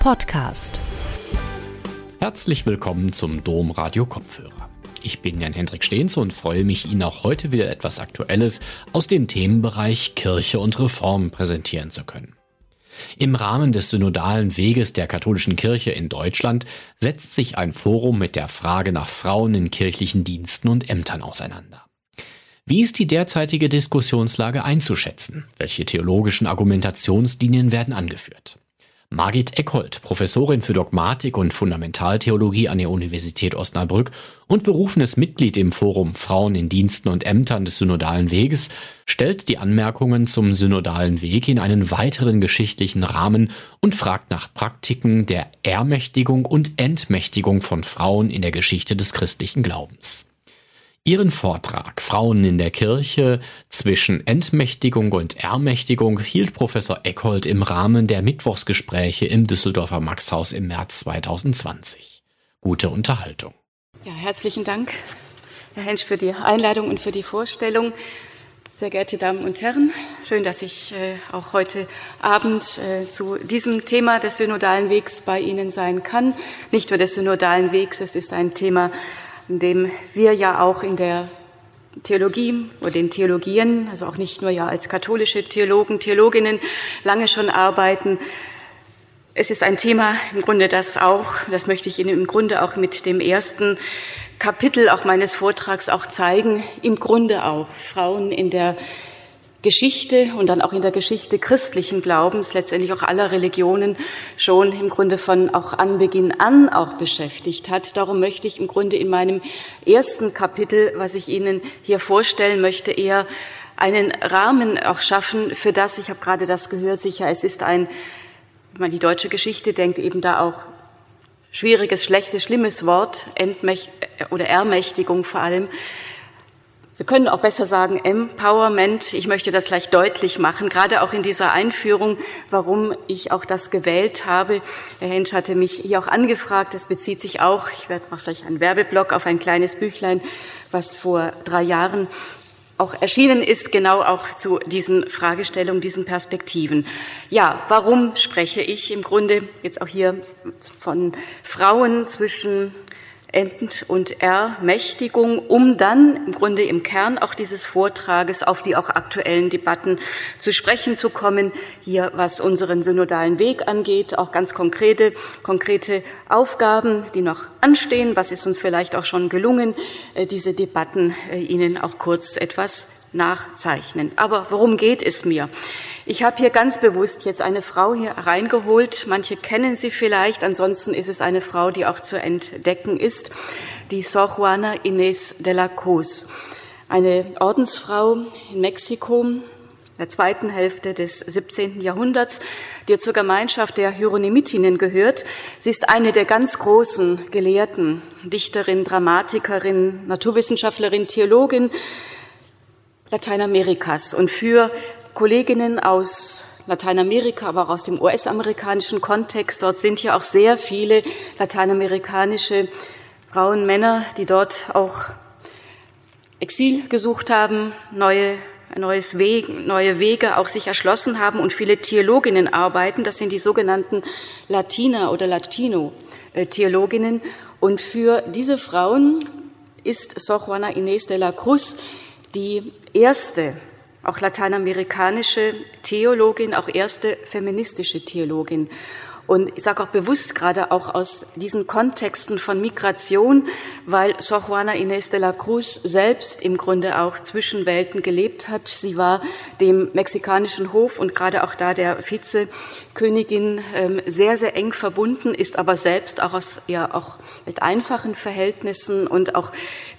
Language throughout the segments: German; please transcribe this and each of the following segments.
Podcast. Herzlich willkommen zum Dom Radio Kopfhörer. Ich bin Jan Hendrik Stehns und freue mich, Ihnen auch heute wieder etwas Aktuelles aus dem Themenbereich Kirche und Reform präsentieren zu können. Im Rahmen des synodalen Weges der katholischen Kirche in Deutschland setzt sich ein Forum mit der Frage nach Frauen in kirchlichen Diensten und Ämtern auseinander. Wie ist die derzeitige Diskussionslage einzuschätzen? Welche theologischen Argumentationslinien werden angeführt? Margit Eckhold, Professorin für Dogmatik und Fundamentaltheologie an der Universität Osnabrück und berufenes Mitglied im Forum Frauen in Diensten und Ämtern des Synodalen Weges, stellt die Anmerkungen zum Synodalen Weg in einen weiteren geschichtlichen Rahmen und fragt nach Praktiken der Ermächtigung und Entmächtigung von Frauen in der Geschichte des christlichen Glaubens. Ihren Vortrag Frauen in der Kirche zwischen Entmächtigung und Ermächtigung hielt Professor Eckhold im Rahmen der Mittwochsgespräche im Düsseldorfer Maxhaus im März 2020. Gute Unterhaltung. Ja, herzlichen Dank, Herr Hensch, für die Einladung und für die Vorstellung. Sehr geehrte Damen und Herren, schön, dass ich äh, auch heute Abend äh, zu diesem Thema des synodalen Wegs bei Ihnen sein kann. Nicht nur des synodalen Wegs, es ist ein Thema, in dem wir ja auch in der Theologie oder den Theologien, also auch nicht nur ja als katholische Theologen, Theologinnen lange schon arbeiten. Es ist ein Thema im Grunde, das auch, das möchte ich Ihnen im Grunde auch mit dem ersten Kapitel auch meines Vortrags auch zeigen, im Grunde auch Frauen in der Geschichte und dann auch in der Geschichte christlichen Glaubens, letztendlich auch aller Religionen, schon im Grunde von auch Anbeginn an auch beschäftigt hat. Darum möchte ich im Grunde in meinem ersten Kapitel, was ich Ihnen hier vorstellen möchte, eher einen Rahmen auch schaffen für das, ich habe gerade das gehört, sicher, es ist ein, wenn man die deutsche Geschichte denkt, eben da auch schwieriges, schlechtes, schlimmes Wort, Entmächt oder Ermächtigung vor allem, wir können auch besser sagen Empowerment. Ich möchte das gleich deutlich machen, gerade auch in dieser Einführung, warum ich auch das gewählt habe. Herr Hensch hatte mich hier auch angefragt. Das bezieht sich auch, ich werde mal vielleicht einen Werbeblock auf ein kleines Büchlein, was vor drei Jahren auch erschienen ist, genau auch zu diesen Fragestellungen, diesen Perspektiven. Ja, warum spreche ich im Grunde jetzt auch hier von Frauen zwischen Ent- und Ermächtigung, um dann im Grunde im Kern auch dieses Vortrages auf die auch aktuellen Debatten zu sprechen zu kommen. Hier, was unseren synodalen Weg angeht, auch ganz konkrete, konkrete Aufgaben, die noch anstehen. Was ist uns vielleicht auch schon gelungen, äh, diese Debatten äh, Ihnen auch kurz etwas nachzeichnen. Aber worum geht es mir? Ich habe hier ganz bewusst jetzt eine Frau hier reingeholt. Manche kennen sie vielleicht. Ansonsten ist es eine Frau, die auch zu entdecken ist. Die Sor Juana Inés de la Cruz. Eine Ordensfrau in Mexiko, der zweiten Hälfte des 17. Jahrhunderts, die zur Gemeinschaft der Hieronymitinnen gehört. Sie ist eine der ganz großen Gelehrten, Dichterin, Dramatikerin, Naturwissenschaftlerin, Theologin Lateinamerikas. Und für Kolleginnen aus Lateinamerika, aber auch aus dem US-amerikanischen Kontext. Dort sind ja auch sehr viele lateinamerikanische Frauen, Männer, die dort auch Exil gesucht haben, neue neues Weg, neue Wege auch sich erschlossen haben und viele Theologinnen arbeiten. Das sind die sogenannten Latina oder Latino-Theologinnen. Und für diese Frauen ist Sor Juana Inés de la Cruz die erste auch lateinamerikanische Theologin, auch erste feministische Theologin. Und ich sage auch bewusst gerade auch aus diesen Kontexten von Migration, weil Sor Juana Inés de la Cruz selbst im Grunde auch zwischen Welten gelebt hat. Sie war dem mexikanischen Hof und gerade auch da der Vizekönigin ähm, sehr, sehr eng verbunden, ist aber selbst auch aus ja auch mit einfachen Verhältnissen und auch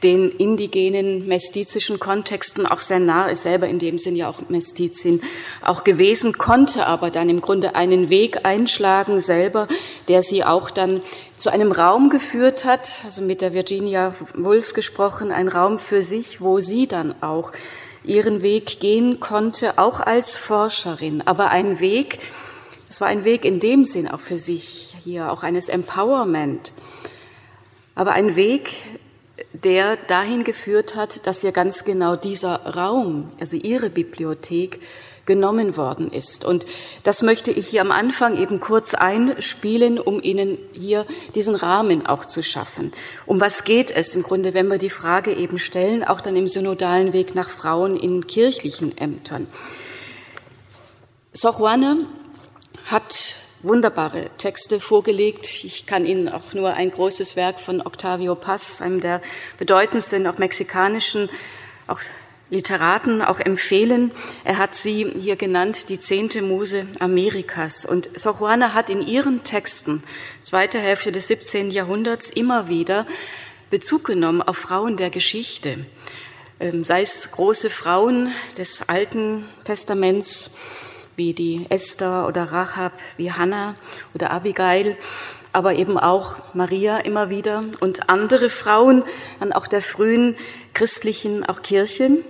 den indigenen mestizischen Kontexten auch sehr nah, ist selber in dem Sinn ja auch Mestizin auch gewesen, konnte aber dann im Grunde einen Weg einschlagen, selber, der sie auch dann zu einem Raum geführt hat, also mit der Virginia Woolf gesprochen, ein Raum für sich, wo sie dann auch ihren Weg gehen konnte, auch als Forscherin, aber ein Weg, es war ein Weg in dem Sinn auch für sich hier, auch eines Empowerment, aber ein Weg, der dahin geführt hat, dass ihr ganz genau dieser Raum, also ihre Bibliothek, genommen worden ist. Und das möchte ich hier am Anfang eben kurz einspielen, um Ihnen hier diesen Rahmen auch zu schaffen. Um was geht es im Grunde, wenn wir die Frage eben stellen, auch dann im synodalen Weg nach Frauen in kirchlichen Ämtern? Sor Juana hat wunderbare Texte vorgelegt. Ich kann Ihnen auch nur ein großes Werk von Octavio Paz, einem der bedeutendsten auch mexikanischen, auch Literaten auch empfehlen. Er hat sie hier genannt, die zehnte Muse Amerikas. Und Sor Juana hat in ihren Texten, zweite Hälfte des 17. Jahrhunderts, immer wieder Bezug genommen auf Frauen der Geschichte, ähm, sei es große Frauen des Alten Testaments, wie die Esther oder Rahab, wie Hannah oder Abigail, aber eben auch Maria immer wieder und andere Frauen dann auch der frühen christlichen auch Kirchen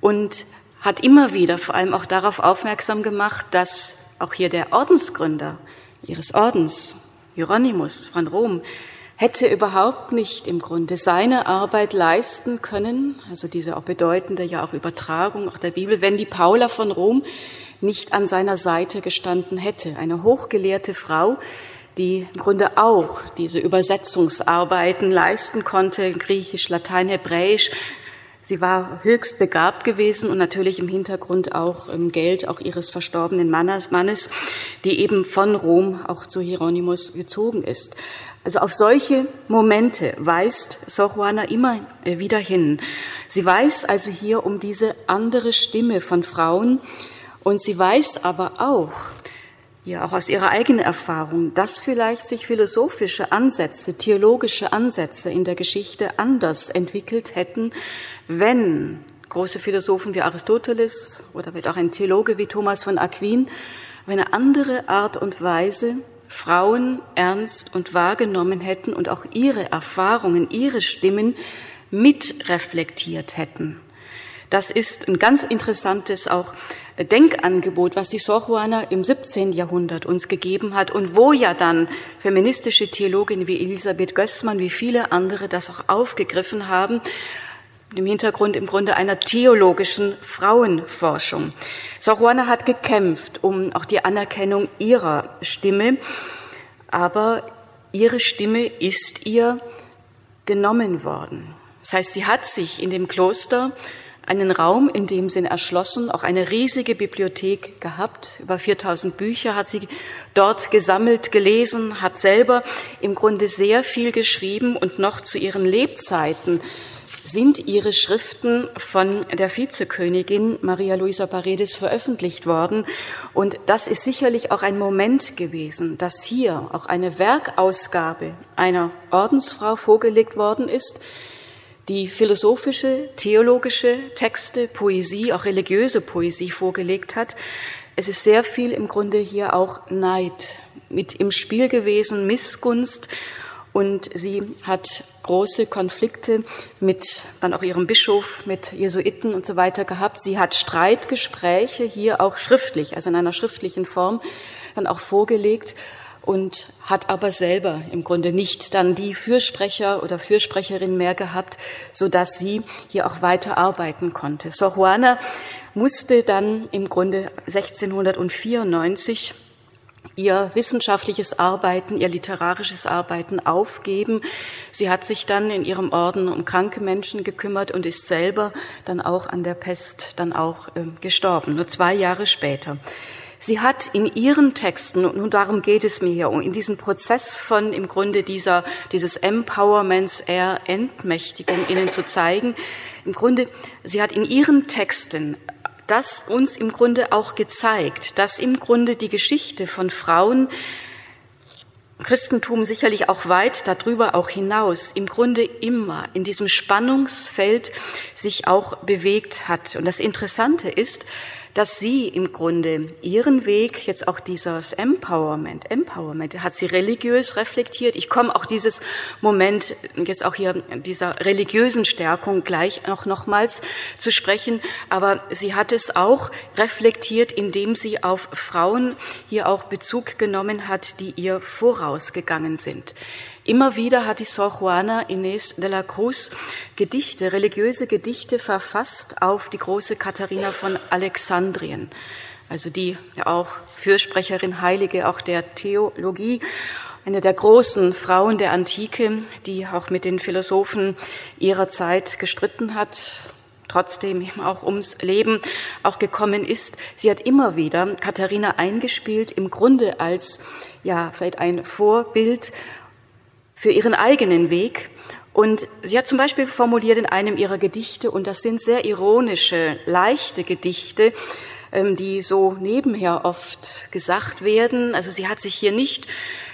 und hat immer wieder vor allem auch darauf aufmerksam gemacht, dass auch hier der Ordensgründer ihres Ordens, Hieronymus von Rom, hätte überhaupt nicht im Grunde seine Arbeit leisten können, also diese auch bedeutende ja auch Übertragung auch der Bibel, wenn die Paula von Rom nicht an seiner Seite gestanden hätte. Eine hochgelehrte Frau, die im Grunde auch diese Übersetzungsarbeiten leisten konnte, Griechisch, Latein, Hebräisch. Sie war höchst begabt gewesen und natürlich im Hintergrund auch im Geld auch ihres verstorbenen Mannes, die eben von Rom auch zu Hieronymus gezogen ist. Also auf solche Momente weist Sor Juana immer wieder hin. Sie weiß also hier um diese andere Stimme von Frauen und sie weiß aber auch, ja auch aus ihrer eigenen Erfahrung, dass vielleicht sich philosophische Ansätze, theologische Ansätze in der Geschichte anders entwickelt hätten, wenn große Philosophen wie Aristoteles oder auch ein Theologe wie Thomas von Aquin eine andere Art und Weise Frauen ernst und wahrgenommen hätten und auch ihre Erfahrungen, ihre Stimmen mitreflektiert hätten. Das ist ein ganz interessantes auch Denkangebot, was die Sor Juana im 17. Jahrhundert uns gegeben hat und wo ja dann feministische Theologinnen wie Elisabeth Gößmann, wie viele andere das auch aufgegriffen haben, im Hintergrund im Grunde einer theologischen Frauenforschung. Sor Juana hat gekämpft um auch die Anerkennung ihrer Stimme, aber ihre Stimme ist ihr genommen worden. Das heißt, sie hat sich in dem Kloster einen Raum in dem Sinn erschlossen, auch eine riesige Bibliothek gehabt. Über 4000 Bücher hat sie dort gesammelt, gelesen, hat selber im Grunde sehr viel geschrieben und noch zu ihren Lebzeiten sind ihre Schriften von der Vizekönigin Maria Luisa Paredes veröffentlicht worden. Und das ist sicherlich auch ein Moment gewesen, dass hier auch eine Werkausgabe einer Ordensfrau vorgelegt worden ist, die philosophische, theologische Texte, Poesie, auch religiöse Poesie vorgelegt hat. Es ist sehr viel im Grunde hier auch Neid mit im Spiel gewesen, Missgunst. Und sie hat große Konflikte mit dann auch ihrem Bischof, mit Jesuiten und so weiter gehabt. Sie hat Streitgespräche hier auch schriftlich, also in einer schriftlichen Form, dann auch vorgelegt und hat aber selber im Grunde nicht dann die Fürsprecher oder Fürsprecherin mehr gehabt, so dass sie hier auch weiter arbeiten konnte. Sor Juana musste dann im Grunde 1694 ihr wissenschaftliches Arbeiten, ihr literarisches Arbeiten aufgeben. Sie hat sich dann in ihrem Orden um kranke Menschen gekümmert und ist selber dann auch an der Pest dann auch äh, gestorben, nur zwei Jahre später. Sie hat in ihren Texten, und nun darum geht es mir hier, in diesem Prozess von im Grunde dieser, dieses Empowerments, eher Entmächtigung Ihnen zu zeigen, im Grunde, sie hat in ihren Texten das uns im Grunde auch gezeigt, dass im Grunde die Geschichte von Frauen Christentum sicherlich auch weit darüber auch hinaus, im Grunde immer in diesem Spannungsfeld sich auch bewegt hat. Und das Interessante ist, dass sie im Grunde ihren Weg, jetzt auch dieses Empowerment, Empowerment, hat sie religiös reflektiert. Ich komme auch dieses Moment, jetzt auch hier dieser religiösen Stärkung gleich noch nochmals zu sprechen, aber sie hat es auch reflektiert, indem sie auf Frauen hier auch Bezug genommen hat, die ihr vorausgegangen sind Immer wieder hat die Sor Juana Inés de la Cruz Gedichte, religiöse Gedichte verfasst auf die große Katharina von Alexandrien, also die ja auch Fürsprecherin, Heilige auch der Theologie, eine der großen Frauen der Antike, die auch mit den Philosophen ihrer Zeit gestritten hat, trotzdem eben auch ums Leben auch gekommen ist. Sie hat immer wieder Katharina eingespielt, im Grunde als, ja, vielleicht ein Vorbild für ihren eigenen Weg. Und sie hat zum Beispiel formuliert in einem ihrer Gedichte, und das sind sehr ironische, leichte Gedichte, ähm, die so nebenher oft gesagt werden. Also sie hat sich hier nicht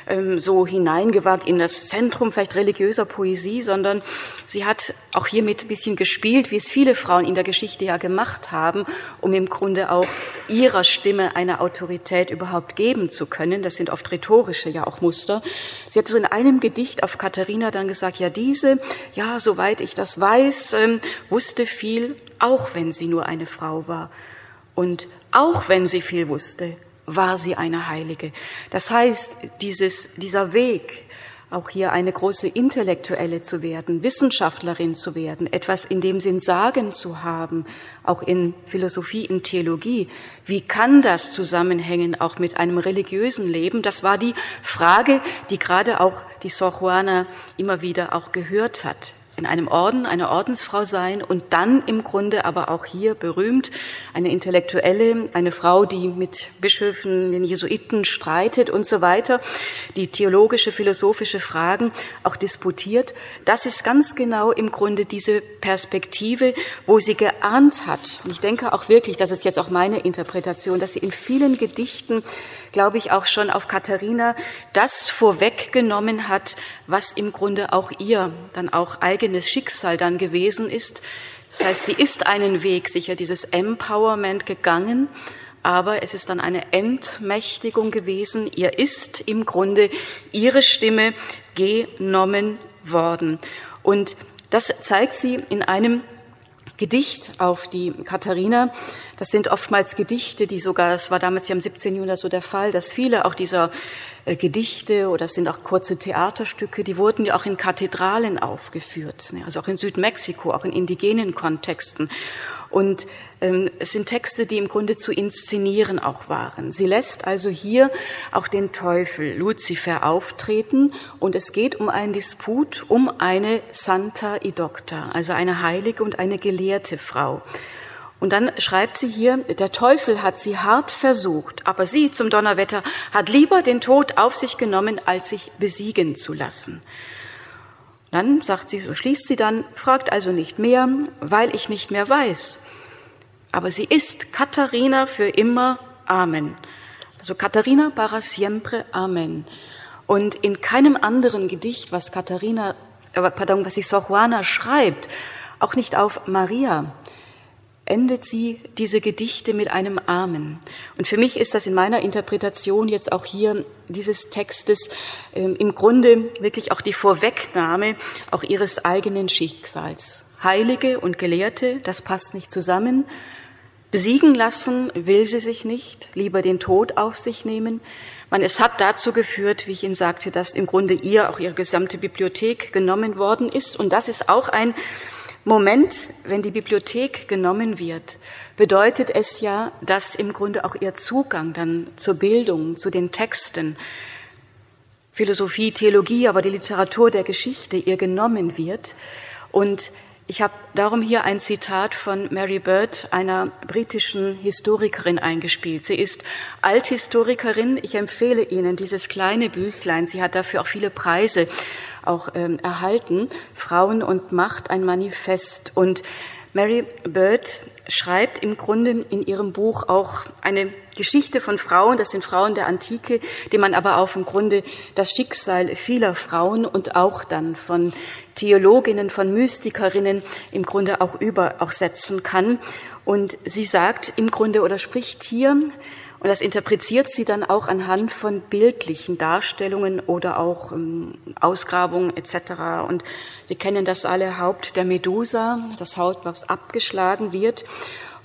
ähm, so hineingewagt in das Zentrum vielleicht religiöser Poesie, sondern sie hat auch hiermit ein bisschen gespielt, wie es viele Frauen in der Geschichte ja gemacht haben, um im Grunde auch ihrer Stimme eine Autorität überhaupt geben zu können. Das sind oft rhetorische ja auch Muster. Sie hat so in einem Gedicht auf Katharina dann gesagt, ja diese, ja, soweit ich das weiß, ähm, wusste viel, auch wenn sie nur eine Frau war. Und auch wenn sie viel wusste, war sie eine Heilige. Das heißt, dieses, dieser Weg, auch hier eine große Intellektuelle zu werden, Wissenschaftlerin zu werden, etwas in dem Sinn sagen zu haben, auch in Philosophie, in Theologie. Wie kann das zusammenhängen auch mit einem religiösen Leben? Das war die Frage, die gerade auch die Sor Juana immer wieder auch gehört hat in einem Orden, eine Ordensfrau sein und dann im Grunde aber auch hier berühmt, eine Intellektuelle, eine Frau, die mit Bischöfen, den Jesuiten streitet und so weiter, die theologische, philosophische Fragen auch disputiert. Das ist ganz genau im Grunde diese Perspektive, wo sie geahnt hat. Und ich denke auch wirklich, das ist jetzt auch meine Interpretation, dass sie in vielen Gedichten, glaube ich, auch schon auf Katharina das vorweggenommen hat, was im Grunde auch ihr dann auch eigenes Schicksal dann gewesen ist. Das heißt, sie ist einen Weg, sicher dieses Empowerment gegangen, aber es ist dann eine Entmächtigung gewesen. Ihr ist im Grunde ihre Stimme genommen worden. Und das zeigt sie in einem Gedicht auf die Katharina. Das sind oftmals Gedichte, die sogar, das war damals ja im 17. Jahrhundert so der Fall, dass viele auch dieser Gedichte oder es sind auch kurze Theaterstücke, die wurden ja auch in Kathedralen aufgeführt, ne, also auch in Südmexiko, auch in indigenen Kontexten. Und ähm, es sind Texte, die im Grunde zu inszenieren auch waren. Sie lässt also hier auch den Teufel, Luzifer, auftreten und es geht um einen Disput um eine Santa Idocta, also eine heilige und eine gelehrte Frau. Und dann schreibt sie hier, der Teufel hat sie hart versucht, aber sie zum Donnerwetter hat lieber den Tod auf sich genommen, als sich besiegen zu lassen. Dann sagt sie, so schließt sie dann, fragt also nicht mehr, weil ich nicht mehr weiß. Aber sie ist Katharina für immer. Amen. Also Katharina para siempre. Amen. Und in keinem anderen Gedicht, was Katharina, äh, pardon, was die Sor Juana schreibt, auch nicht auf Maria, endet sie diese Gedichte mit einem Amen. Und für mich ist das in meiner Interpretation jetzt auch hier dieses Textes ähm, im Grunde wirklich auch die Vorwegnahme auch ihres eigenen Schicksals. Heilige und Gelehrte, das passt nicht zusammen. Besiegen lassen will sie sich nicht, lieber den Tod auf sich nehmen. Man, es hat dazu geführt, wie ich Ihnen sagte, dass im Grunde ihr auch ihre gesamte Bibliothek genommen worden ist. Und das ist auch ein Moment, wenn die Bibliothek genommen wird, bedeutet es ja, dass im Grunde auch ihr Zugang dann zur Bildung, zu den Texten, Philosophie, Theologie, aber die Literatur der Geschichte ihr genommen wird. Und ich habe darum hier ein Zitat von Mary Bird, einer britischen Historikerin, eingespielt. Sie ist Althistorikerin. Ich empfehle Ihnen dieses kleine Büchlein. Sie hat dafür auch viele Preise auch ähm, erhalten. Frauen und Macht, ein Manifest. Und Mary Bird schreibt im Grunde in ihrem Buch auch eine Geschichte von Frauen, das sind Frauen der Antike, die man aber auch im Grunde das Schicksal vieler Frauen und auch dann von Theologinnen, von Mystikerinnen im Grunde auch über, auch setzen kann. Und sie sagt im Grunde oder spricht hier und das interpretiert sie dann auch anhand von bildlichen Darstellungen oder auch ähm, Ausgrabungen etc. Und Sie kennen das alle Haupt der Medusa, das Haupt, was abgeschlagen wird.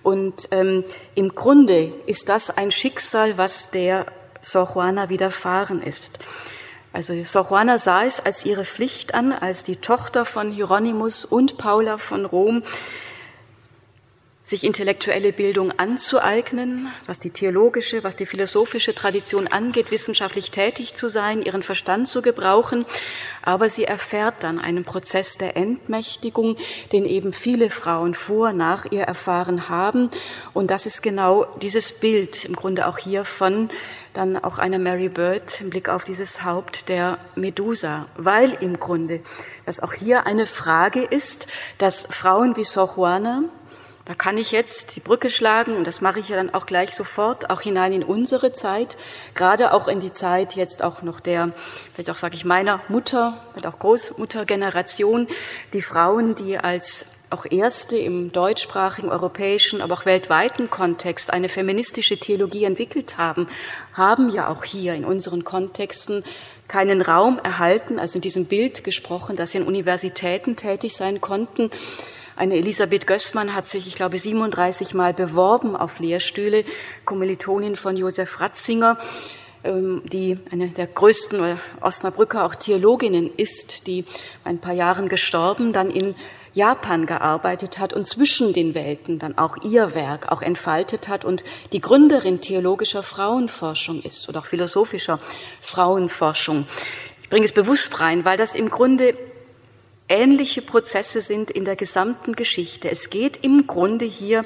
Und ähm, im Grunde ist das ein Schicksal, was der Sor Juana widerfahren ist. Also Sor Juana sah es als ihre Pflicht an, als die Tochter von Hieronymus und Paula von Rom, sich intellektuelle Bildung anzueignen, was die theologische, was die philosophische Tradition angeht, wissenschaftlich tätig zu sein, ihren Verstand zu gebrauchen. Aber sie erfährt dann einen Prozess der Entmächtigung, den eben viele Frauen vor, nach ihr erfahren haben. Und das ist genau dieses Bild im Grunde auch hier von dann auch einer Mary Bird im Blick auf dieses Haupt der Medusa, weil im Grunde das auch hier eine Frage ist, dass Frauen wie Sor Juana, da kann ich jetzt die Brücke schlagen, und das mache ich ja dann auch gleich sofort, auch hinein in unsere Zeit, gerade auch in die Zeit jetzt auch noch der, vielleicht auch sage ich meiner Mutter, und auch Großmuttergeneration, die Frauen, die als auch erste im deutschsprachigen, europäischen, aber auch weltweiten Kontext eine feministische Theologie entwickelt haben, haben ja auch hier in unseren Kontexten keinen Raum erhalten, also in diesem Bild gesprochen, dass sie in Universitäten tätig sein konnten, eine Elisabeth Gößmann hat sich, ich glaube, 37 Mal beworben auf Lehrstühle, Kommilitonin von Josef Ratzinger, ähm, die eine der größten Osnabrücker auch Theologinnen ist, die ein paar Jahren gestorben, dann in Japan gearbeitet hat und zwischen den Welten dann auch ihr Werk auch entfaltet hat und die Gründerin theologischer Frauenforschung ist oder auch philosophischer Frauenforschung. Ich bringe es bewusst rein, weil das im Grunde ähnliche Prozesse sind in der gesamten Geschichte. Es geht im Grunde hier,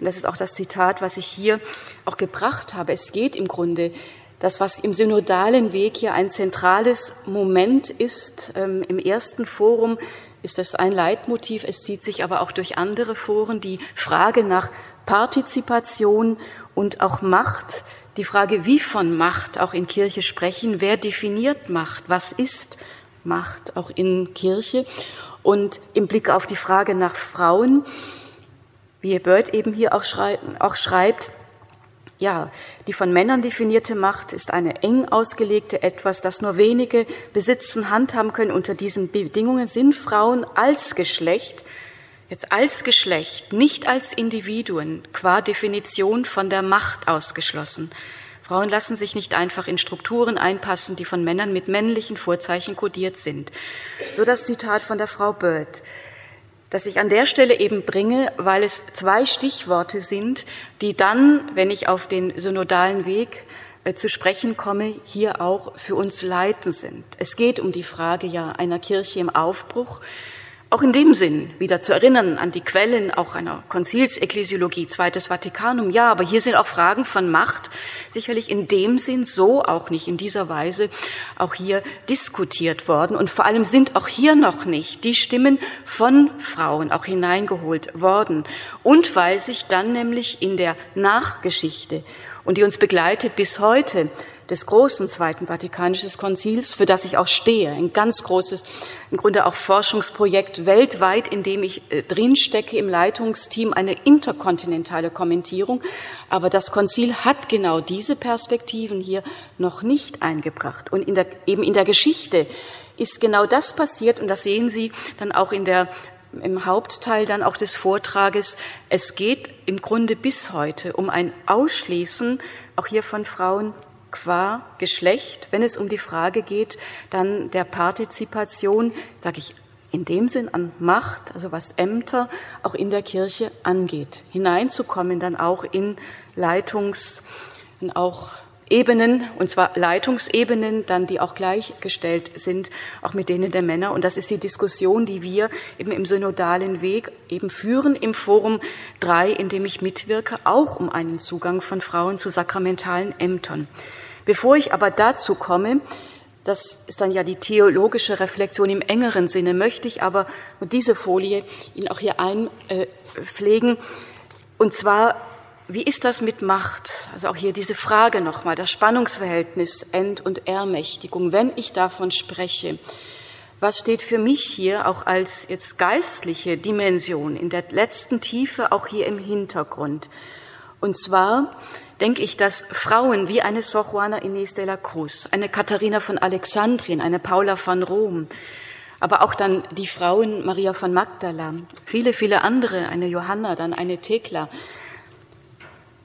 und das ist auch das Zitat, was ich hier auch gebracht habe, es geht im Grunde das, was im synodalen Weg hier ein zentrales Moment ist, ähm, im ersten Forum ist das ein Leitmotiv. Es zieht sich aber auch durch andere Foren die Frage nach Partizipation und auch Macht, die Frage, wie von Macht auch in Kirche sprechen, wer definiert Macht, was ist Macht auch in Kirche. Und im Blick auf die Frage nach Frauen, wie Bird eben hier auch, schrei auch schreibt, ja, die von Männern definierte Macht ist eine eng ausgelegte etwas, das nur wenige besitzen, handhaben können. Unter diesen Bedingungen sind Frauen als Geschlecht, jetzt als Geschlecht, nicht als Individuen, qua Definition von der Macht ausgeschlossen. Frauen lassen sich nicht einfach in Strukturen einpassen, die von Männern mit männlichen Vorzeichen kodiert sind. So das Zitat von der Frau Bird, das ich an der Stelle eben bringe, weil es zwei Stichworte sind, die dann, wenn ich auf den synodalen Weg äh, zu sprechen komme, hier auch für uns leiten sind. Es geht um die Frage ja einer Kirche im Aufbruch, auch in dem Sinn wieder zu erinnern an die Quellen auch einer Konzilsekklesiologie, Zweites Vatikanum, ja, aber hier sind auch Fragen von Macht sicherlich in dem Sinn so auch nicht in dieser Weise auch hier diskutiert worden. Und vor allem sind auch hier noch nicht die Stimmen von Frauen auch hineingeholt worden. Und weil sich dann nämlich in der Nachgeschichte und die uns begleitet bis heute des großen Zweiten Vatikanischen Konzils, für das ich auch stehe. Ein ganz großes, im Grunde auch Forschungsprojekt weltweit, in dem ich äh, drinstecke im Leitungsteam, eine interkontinentale Kommentierung. Aber das Konzil hat genau diese Perspektiven hier noch nicht eingebracht. Und in der, eben in der Geschichte ist genau das passiert, und das sehen Sie dann auch in der im Hauptteil dann auch des Vortrages, es geht im Grunde bis heute um ein Ausschließen auch hier von Frauen qua Geschlecht, wenn es um die Frage geht, dann der Partizipation, sage ich in dem Sinn an Macht, also was Ämter auch in der Kirche angeht, hineinzukommen dann auch in Leitungs, auch Ebenen, und zwar Leitungsebenen, dann die auch gleichgestellt sind, auch mit denen der Männer. Und das ist die Diskussion, die wir eben im synodalen Weg eben führen im Forum 3, in dem ich mitwirke, auch um einen Zugang von Frauen zu sakramentalen Ämtern. Bevor ich aber dazu komme, das ist dann ja die theologische Reflexion im engeren Sinne, möchte ich aber diese Folie Ihnen auch hier einpflegen. Und zwar, wie ist das mit Macht? Also auch hier diese Frage nochmal, das Spannungsverhältnis End- und Ermächtigung. Wenn ich davon spreche, was steht für mich hier auch als jetzt geistliche Dimension in der letzten Tiefe auch hier im Hintergrund? Und zwar denke ich, dass Frauen wie eine Sor Juana Inés de la Cruz, eine Katharina von Alexandrien, eine Paula von Rom, aber auch dann die Frauen Maria von Magdala, viele, viele andere, eine Johanna, dann eine Thekla,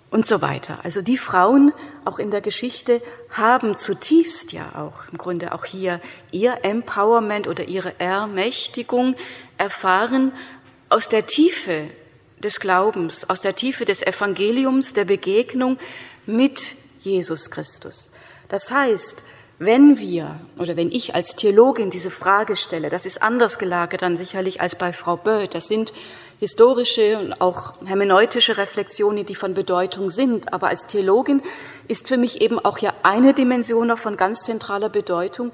und so weiter. Also die Frauen auch in der Geschichte haben zutiefst ja auch im Grunde auch hier ihr Empowerment oder ihre Ermächtigung erfahren aus der Tiefe des Glaubens, aus der Tiefe des Evangeliums, der Begegnung mit Jesus Christus. Das heißt, wenn wir oder wenn ich als Theologin diese Frage stelle, das ist anders gelagert dann sicherlich als bei Frau Böll, das sind historische und auch hermeneutische Reflexionen, die von Bedeutung sind. Aber als Theologin ist für mich eben auch ja eine Dimension noch von ganz zentraler Bedeutung,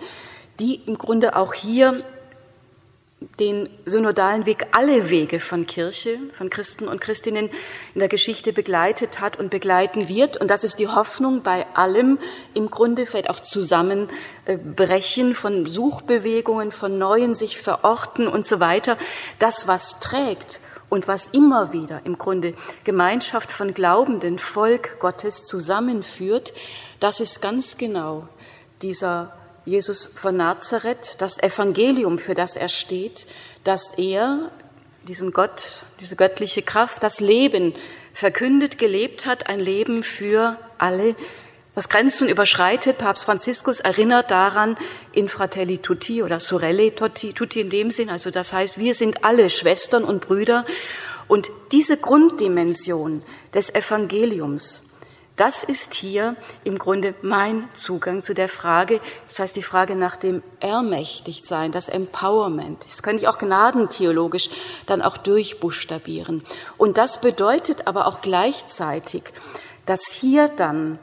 die im Grunde auch hier den synodalen Weg, alle Wege von Kirche, von Christen und Christinnen in der Geschichte begleitet hat und begleiten wird. Und das ist die Hoffnung bei allem im Grunde vielleicht auch Zusammenbrechen von Suchbewegungen, von neuen sich verorten und so weiter. Das, was trägt und was immer wieder im Grunde Gemeinschaft von glaubenden Volk Gottes zusammenführt, das ist ganz genau dieser Jesus von Nazareth, das Evangelium, für das er steht, dass er diesen Gott, diese göttliche Kraft, das Leben verkündet, gelebt hat, ein Leben für alle, das Grenzen überschreitet. Papst Franziskus erinnert daran in Fratelli Tutti oder Sorelle Tutti, Tutti in dem Sinn, also das heißt, wir sind alle Schwestern und Brüder. Und diese Grunddimension des Evangeliums, das ist hier im Grunde mein Zugang zu der Frage, das heißt die Frage nach dem Ermächtigtsein, das Empowerment. Das könnte ich auch gnadentheologisch dann auch durchbuchstabieren. Und das bedeutet aber auch gleichzeitig, dass hier dann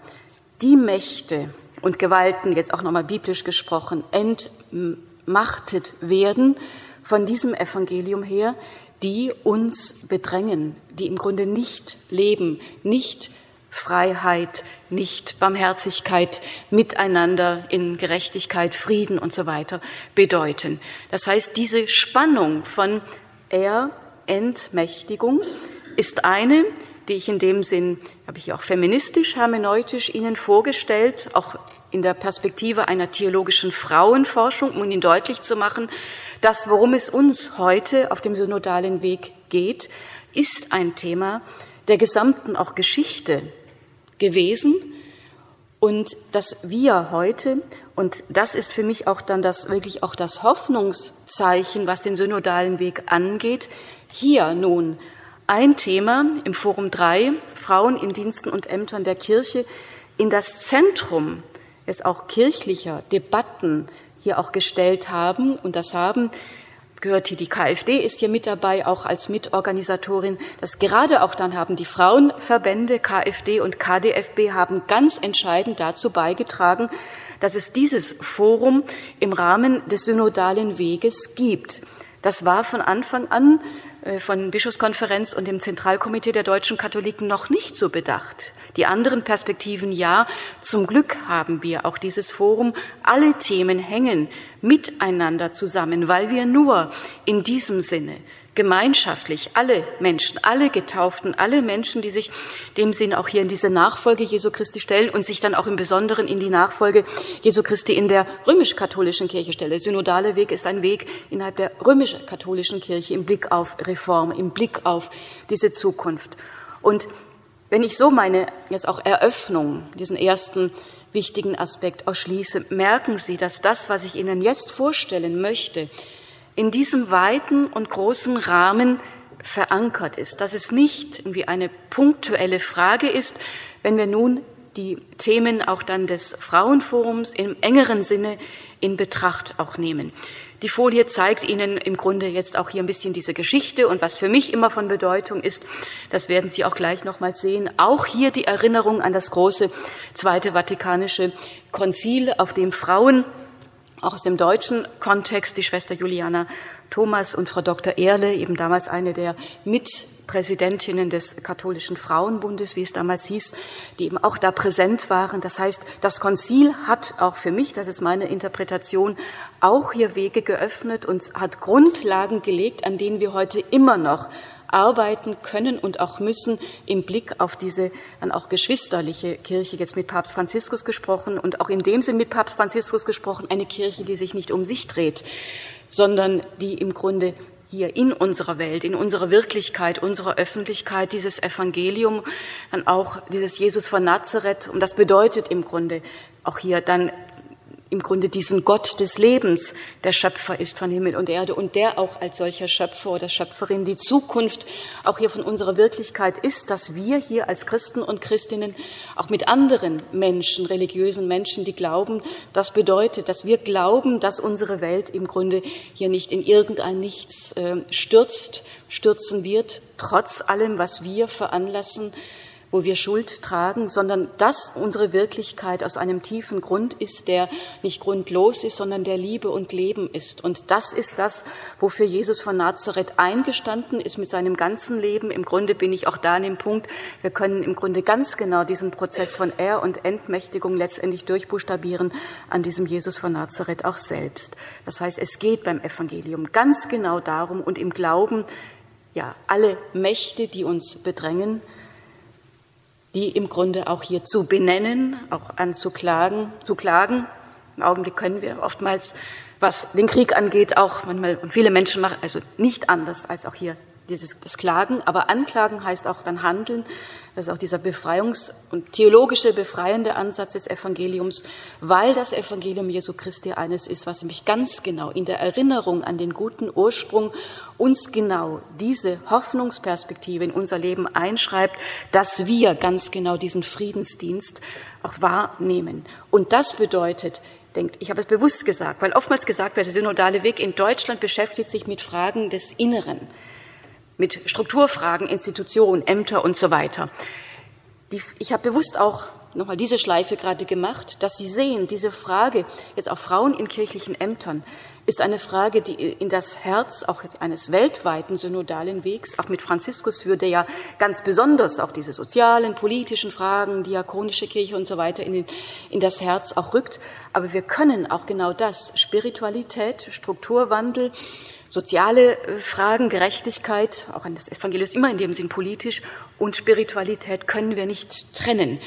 die Mächte und Gewalten, jetzt auch nochmal biblisch gesprochen, entmachtet werden von diesem Evangelium her, die uns bedrängen, die im Grunde nicht leben, nicht Freiheit, nicht Barmherzigkeit, Miteinander in Gerechtigkeit, Frieden und so weiter bedeuten. Das heißt, diese Spannung von Erentmächtigung ist eine, die ich in dem Sinn, habe ich auch feministisch, hermeneutisch Ihnen vorgestellt, auch in der Perspektive einer theologischen Frauenforschung, um Ihnen deutlich zu machen, dass worum es uns heute auf dem synodalen Weg geht, ist ein Thema der gesamten auch Geschichte gewesen und dass wir heute, und das ist für mich auch dann das, wirklich auch das Hoffnungszeichen, was den synodalen Weg angeht, hier nun ein Thema im Forum 3, Frauen in Diensten und Ämtern der Kirche, in das Zentrum es auch kirchlicher Debatten hier auch gestellt haben. Und das haben gehört hier die KfD, ist hier mit dabei, auch als Mitorganisatorin. Das gerade auch dann haben die Frauenverbände KfD und KDFB haben ganz entscheidend dazu beigetragen, dass es dieses Forum im Rahmen des synodalen Weges gibt. Das war von Anfang an von Bischofskonferenz und dem Zentralkomitee der deutschen Katholiken noch nicht so bedacht. Die anderen Perspektiven ja. Zum Glück haben wir auch dieses Forum. Alle Themen hängen miteinander zusammen, weil wir nur in diesem Sinne gemeinschaftlich alle Menschen, alle Getauften, alle Menschen, die sich dem Sinn auch hier in diese Nachfolge Jesu Christi stellen und sich dann auch im Besonderen in die Nachfolge Jesu Christi in der römisch-katholischen Kirche stellen. Der synodale Weg ist ein Weg innerhalb der römisch-katholischen Kirche im Blick auf Reform, im Blick auf diese Zukunft. Und wenn ich so meine jetzt auch Eröffnung, diesen ersten wichtigen Aspekt ausschließe, merken Sie, dass das, was ich Ihnen jetzt vorstellen möchte, in diesem weiten und großen Rahmen verankert ist, dass es nicht irgendwie eine punktuelle Frage ist, wenn wir nun die Themen auch dann des Frauenforums im engeren Sinne in Betracht auch nehmen. Die Folie zeigt Ihnen im Grunde jetzt auch hier ein bisschen diese Geschichte und was für mich immer von Bedeutung ist, das werden Sie auch gleich nochmal sehen, auch hier die Erinnerung an das große Zweite Vatikanische Konzil, auf dem Frauen auch aus dem deutschen Kontext die Schwester Juliana Thomas und Frau Dr. Erle, eben damals eine der Mitpräsidentinnen des katholischen Frauenbundes, wie es damals hieß, die eben auch da präsent waren. Das heißt, das Konzil hat auch für mich, das ist meine Interpretation, auch hier Wege geöffnet und hat Grundlagen gelegt, an denen wir heute immer noch arbeiten können und auch müssen im Blick auf diese dann auch geschwisterliche Kirche, jetzt mit Papst Franziskus gesprochen und auch in dem Sinn mit Papst Franziskus gesprochen, eine Kirche, die sich nicht um sich dreht, sondern die im Grunde hier in unserer Welt, in unserer Wirklichkeit, unserer Öffentlichkeit, dieses Evangelium, dann auch dieses Jesus von Nazareth. Und das bedeutet im Grunde auch hier dann im Grunde diesen Gott des Lebens, der Schöpfer ist von Himmel und Erde und der auch als solcher Schöpfer oder Schöpferin die Zukunft auch hier von unserer Wirklichkeit ist, dass wir hier als Christen und Christinnen auch mit anderen Menschen, religiösen Menschen, die glauben, das bedeutet, dass wir glauben, dass unsere Welt im Grunde hier nicht in irgendein Nichts äh, stürzt, stürzen wird, trotz allem, was wir veranlassen, wo wir Schuld tragen, sondern dass unsere Wirklichkeit aus einem tiefen Grund ist, der nicht grundlos ist, sondern der Liebe und Leben ist. Und das ist das, wofür Jesus von Nazareth eingestanden ist mit seinem ganzen Leben. Im Grunde bin ich auch da an dem Punkt, wir können im Grunde ganz genau diesen Prozess von Er- und Entmächtigung letztendlich durchbuchstabieren an diesem Jesus von Nazareth auch selbst. Das heißt, es geht beim Evangelium ganz genau darum und im Glauben, ja, alle Mächte, die uns bedrängen, die im Grunde auch hier zu benennen, auch anzuklagen, zu klagen. Im Augenblick können wir oftmals, was den Krieg angeht, auch manchmal, und viele Menschen machen also nicht anders als auch hier dieses, Klagen, aber Anklagen heißt auch dann Handeln. Das ist auch dieser Befreiungs- und theologische befreiende Ansatz des Evangeliums, weil das Evangelium Jesu Christi eines ist, was nämlich ganz genau in der Erinnerung an den guten Ursprung uns genau diese Hoffnungsperspektive in unser Leben einschreibt, dass wir ganz genau diesen Friedensdienst auch wahrnehmen. Und das bedeutet, denkt, ich habe es bewusst gesagt, weil oftmals gesagt wird, der synodale Weg in Deutschland beschäftigt sich mit Fragen des Inneren mit Strukturfragen, Institutionen, Ämter und so weiter. Die, ich habe bewusst auch nochmal diese Schleife gerade gemacht, dass Sie sehen, diese Frage, jetzt auch Frauen in kirchlichen Ämtern, ist eine Frage, die in das Herz auch eines weltweiten synodalen Wegs, auch mit Franziskus führt, der ja ganz besonders auch diese sozialen, politischen Fragen, diakonische Kirche und so weiter in, den, in das Herz auch rückt. Aber wir können auch genau das, Spiritualität, Strukturwandel, soziale äh, Fragen, Gerechtigkeit, auch an das Evangelium ist immer in dem Sinn politisch, und Spiritualität können wir nicht trennen.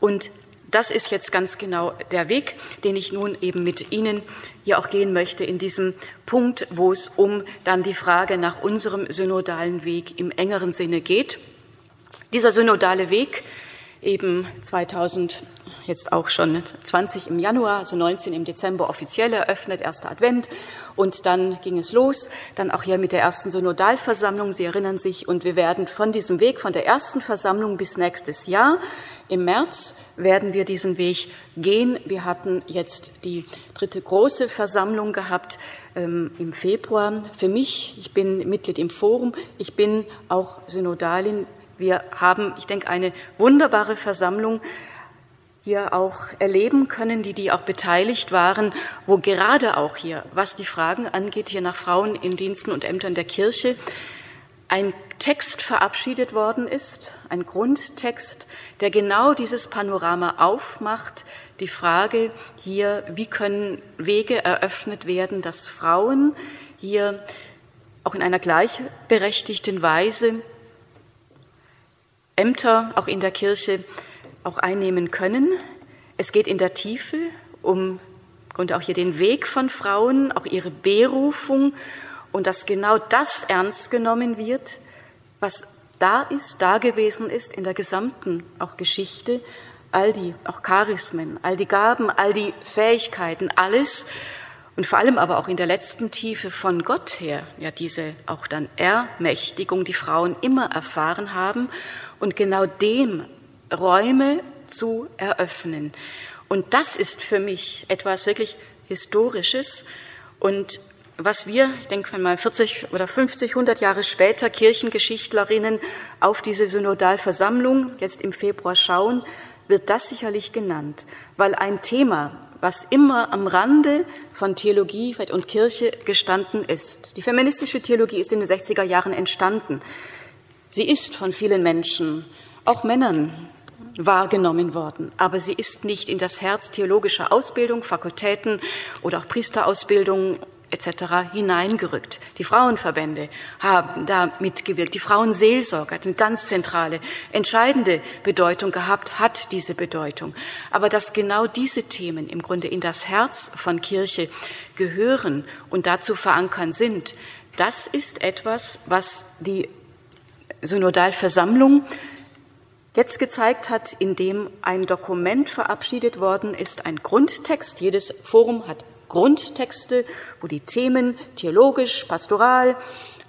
Und das ist jetzt ganz genau der Weg, den ich nun eben mit Ihnen hier auch gehen möchte in diesem Punkt, wo es um dann die Frage nach unserem synodalen Weg im engeren Sinne geht. Dieser synodale Weg eben 2000 jetzt auch schon 20 im Januar, also 19 im Dezember offiziell eröffnet, erster Advent. Und dann ging es los, dann auch hier mit der ersten Synodalversammlung. Sie erinnern sich, und wir werden von diesem Weg, von der ersten Versammlung bis nächstes Jahr, im März, werden wir diesen Weg gehen. Wir hatten jetzt die dritte große Versammlung gehabt ähm, im Februar. Für mich, ich bin Mitglied im Forum, ich bin auch Synodalin. Wir haben, ich denke, eine wunderbare Versammlung hier auch erleben können, die die auch beteiligt waren, wo gerade auch hier, was die Fragen angeht, hier nach Frauen in Diensten und Ämtern der Kirche, ein Text verabschiedet worden ist, ein Grundtext, der genau dieses Panorama aufmacht, die Frage hier, wie können Wege eröffnet werden, dass Frauen hier auch in einer gleichberechtigten Weise Ämter auch in der Kirche auch einnehmen können. Es geht in der Tiefe um und auch hier den Weg von Frauen, auch ihre Berufung und dass genau das ernst genommen wird, was da ist, da gewesen ist in der gesamten auch Geschichte, all die auch Charismen, all die Gaben, all die Fähigkeiten, alles und vor allem aber auch in der letzten Tiefe von Gott her, ja diese auch dann Ermächtigung, die Frauen immer erfahren haben und genau dem Räume zu eröffnen. Und das ist für mich etwas wirklich Historisches und was wir, ich denke mal 40 oder 50, 100 Jahre später Kirchengeschichtlerinnen auf diese Synodalversammlung jetzt im Februar schauen, wird das sicherlich genannt, weil ein Thema, was immer am Rande von Theologie und Kirche gestanden ist. Die feministische Theologie ist in den 60er Jahren entstanden. Sie ist von vielen Menschen, auch Männern, wahrgenommen worden. Aber sie ist nicht in das Herz theologischer Ausbildung, Fakultäten oder auch Priesterausbildung etc. hineingerückt. Die Frauenverbände haben da mitgewirkt. Die Frauenseelsorge hat eine ganz zentrale, entscheidende Bedeutung gehabt, hat diese Bedeutung. Aber dass genau diese Themen im Grunde in das Herz von Kirche gehören und dazu verankern sind, das ist etwas, was die Synodalversammlung jetzt gezeigt hat, indem ein Dokument verabschiedet worden ist, ein Grundtext. Jedes Forum hat Grundtexte, wo die Themen theologisch, pastoral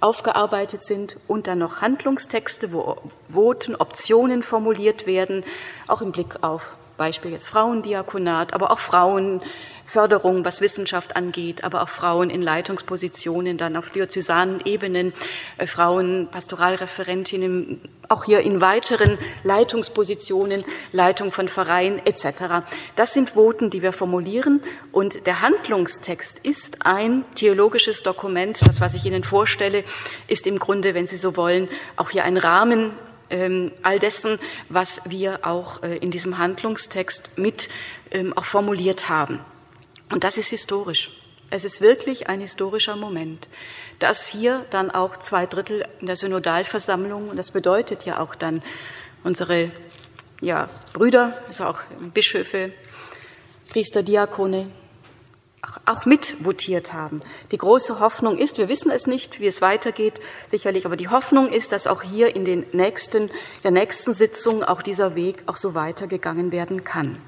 aufgearbeitet sind und dann noch Handlungstexte, wo Voten, Optionen formuliert werden, auch im Blick auf Beispiel jetzt Frauendiakonat, aber auch Frauenförderung, was Wissenschaft angeht, aber auch Frauen in Leitungspositionen, dann auf diözesanen Ebenen, äh, Frauen, Pastoralreferentinnen, auch hier in weiteren Leitungspositionen, Leitung von Vereinen etc. Das sind Voten, die wir formulieren und der Handlungstext ist ein theologisches Dokument. Das, was ich Ihnen vorstelle, ist im Grunde, wenn Sie so wollen, auch hier ein Rahmen ähm, all dessen, was wir auch äh, in diesem Handlungstext mit ähm, auch formuliert haben. Und das ist historisch. Es ist wirklich ein historischer Moment, dass hier dann auch zwei Drittel in der Synodalversammlung, und das bedeutet ja auch dann unsere ja, Brüder, also auch Bischöfe, Priester, Diakone, auch mitvotiert haben. Die große Hoffnung ist, wir wissen es nicht, wie es weitergeht, sicherlich, aber die Hoffnung ist, dass auch hier in den nächsten, der nächsten Sitzung auch dieser Weg auch so weitergegangen werden kann.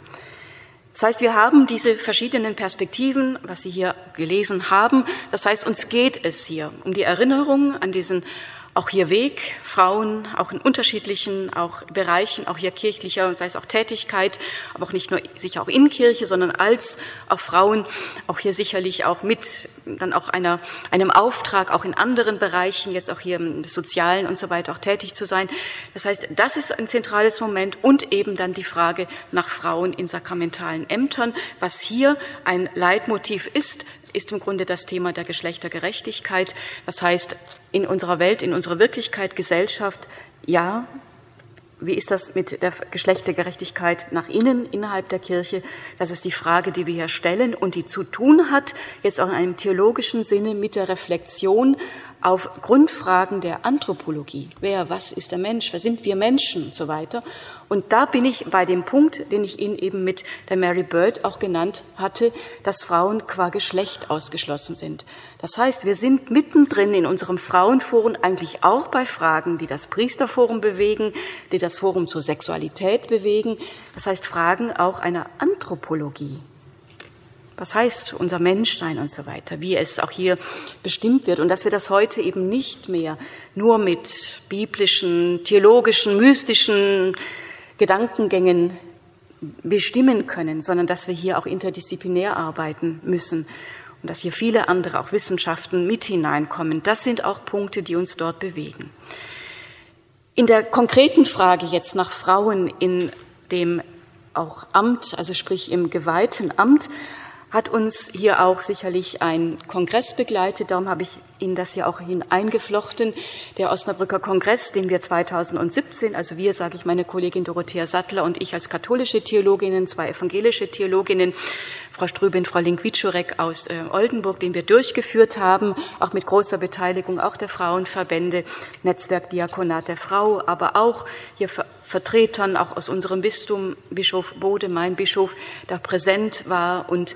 Das heißt, wir haben diese verschiedenen Perspektiven, was Sie hier gelesen haben. Das heißt, uns geht es hier um die Erinnerung an diesen auch hier Weg, Frauen auch in unterschiedlichen auch Bereichen, auch hier kirchlicher, sei es auch Tätigkeit, aber auch nicht nur sicher auch in Kirche, sondern als auch Frauen, auch hier sicherlich auch mit dann auch einer, einem Auftrag, auch in anderen Bereichen, jetzt auch hier im Sozialen und so weiter auch tätig zu sein. Das heißt, das ist ein zentrales Moment und eben dann die Frage nach Frauen in sakramentalen Ämtern, was hier ein Leitmotiv ist, ist im Grunde das Thema der Geschlechtergerechtigkeit. Das heißt, in unserer Welt, in unserer Wirklichkeit, Gesellschaft, ja, wie ist das mit der Geschlechtergerechtigkeit nach innen, innerhalb der Kirche? Das ist die Frage, die wir hier stellen und die zu tun hat, jetzt auch in einem theologischen Sinne mit der Reflexion auf Grundfragen der Anthropologie. Wer, was ist der Mensch? Wer sind wir Menschen und so weiter? Und da bin ich bei dem Punkt, den ich Ihnen eben mit der Mary Bird auch genannt hatte, dass Frauen qua Geschlecht ausgeschlossen sind. Das heißt, wir sind mittendrin in unserem Frauenforum eigentlich auch bei Fragen, die das Priesterforum bewegen, die das Forum zur Sexualität bewegen. Das heißt, Fragen auch einer Anthropologie. Was heißt unser Menschsein und so weiter, wie es auch hier bestimmt wird und dass wir das heute eben nicht mehr nur mit biblischen, theologischen, mystischen Gedankengängen bestimmen können, sondern dass wir hier auch interdisziplinär arbeiten müssen und dass hier viele andere, auch Wissenschaften, mit hineinkommen. Das sind auch Punkte, die uns dort bewegen. In der konkreten Frage jetzt nach Frauen in dem auch Amt, also sprich im geweihten Amt, hat uns hier auch sicherlich ein Kongress begleitet. Darum habe ich Ihnen das ja auch hineingeflochten. Der Osnabrücker Kongress, den wir 2017, also wir, sage ich, meine Kollegin Dorothea Sattler und ich als katholische Theologinnen, zwei evangelische Theologinnen, Frau Strübin, Frau Linkwitschurek aus äh, Oldenburg, den wir durchgeführt haben, auch mit großer Beteiligung auch der Frauenverbände, Netzwerk Diakonat der Frau, aber auch hier Vertretern auch aus unserem Bistum, Bischof Bode, mein Bischof, da präsent war. Und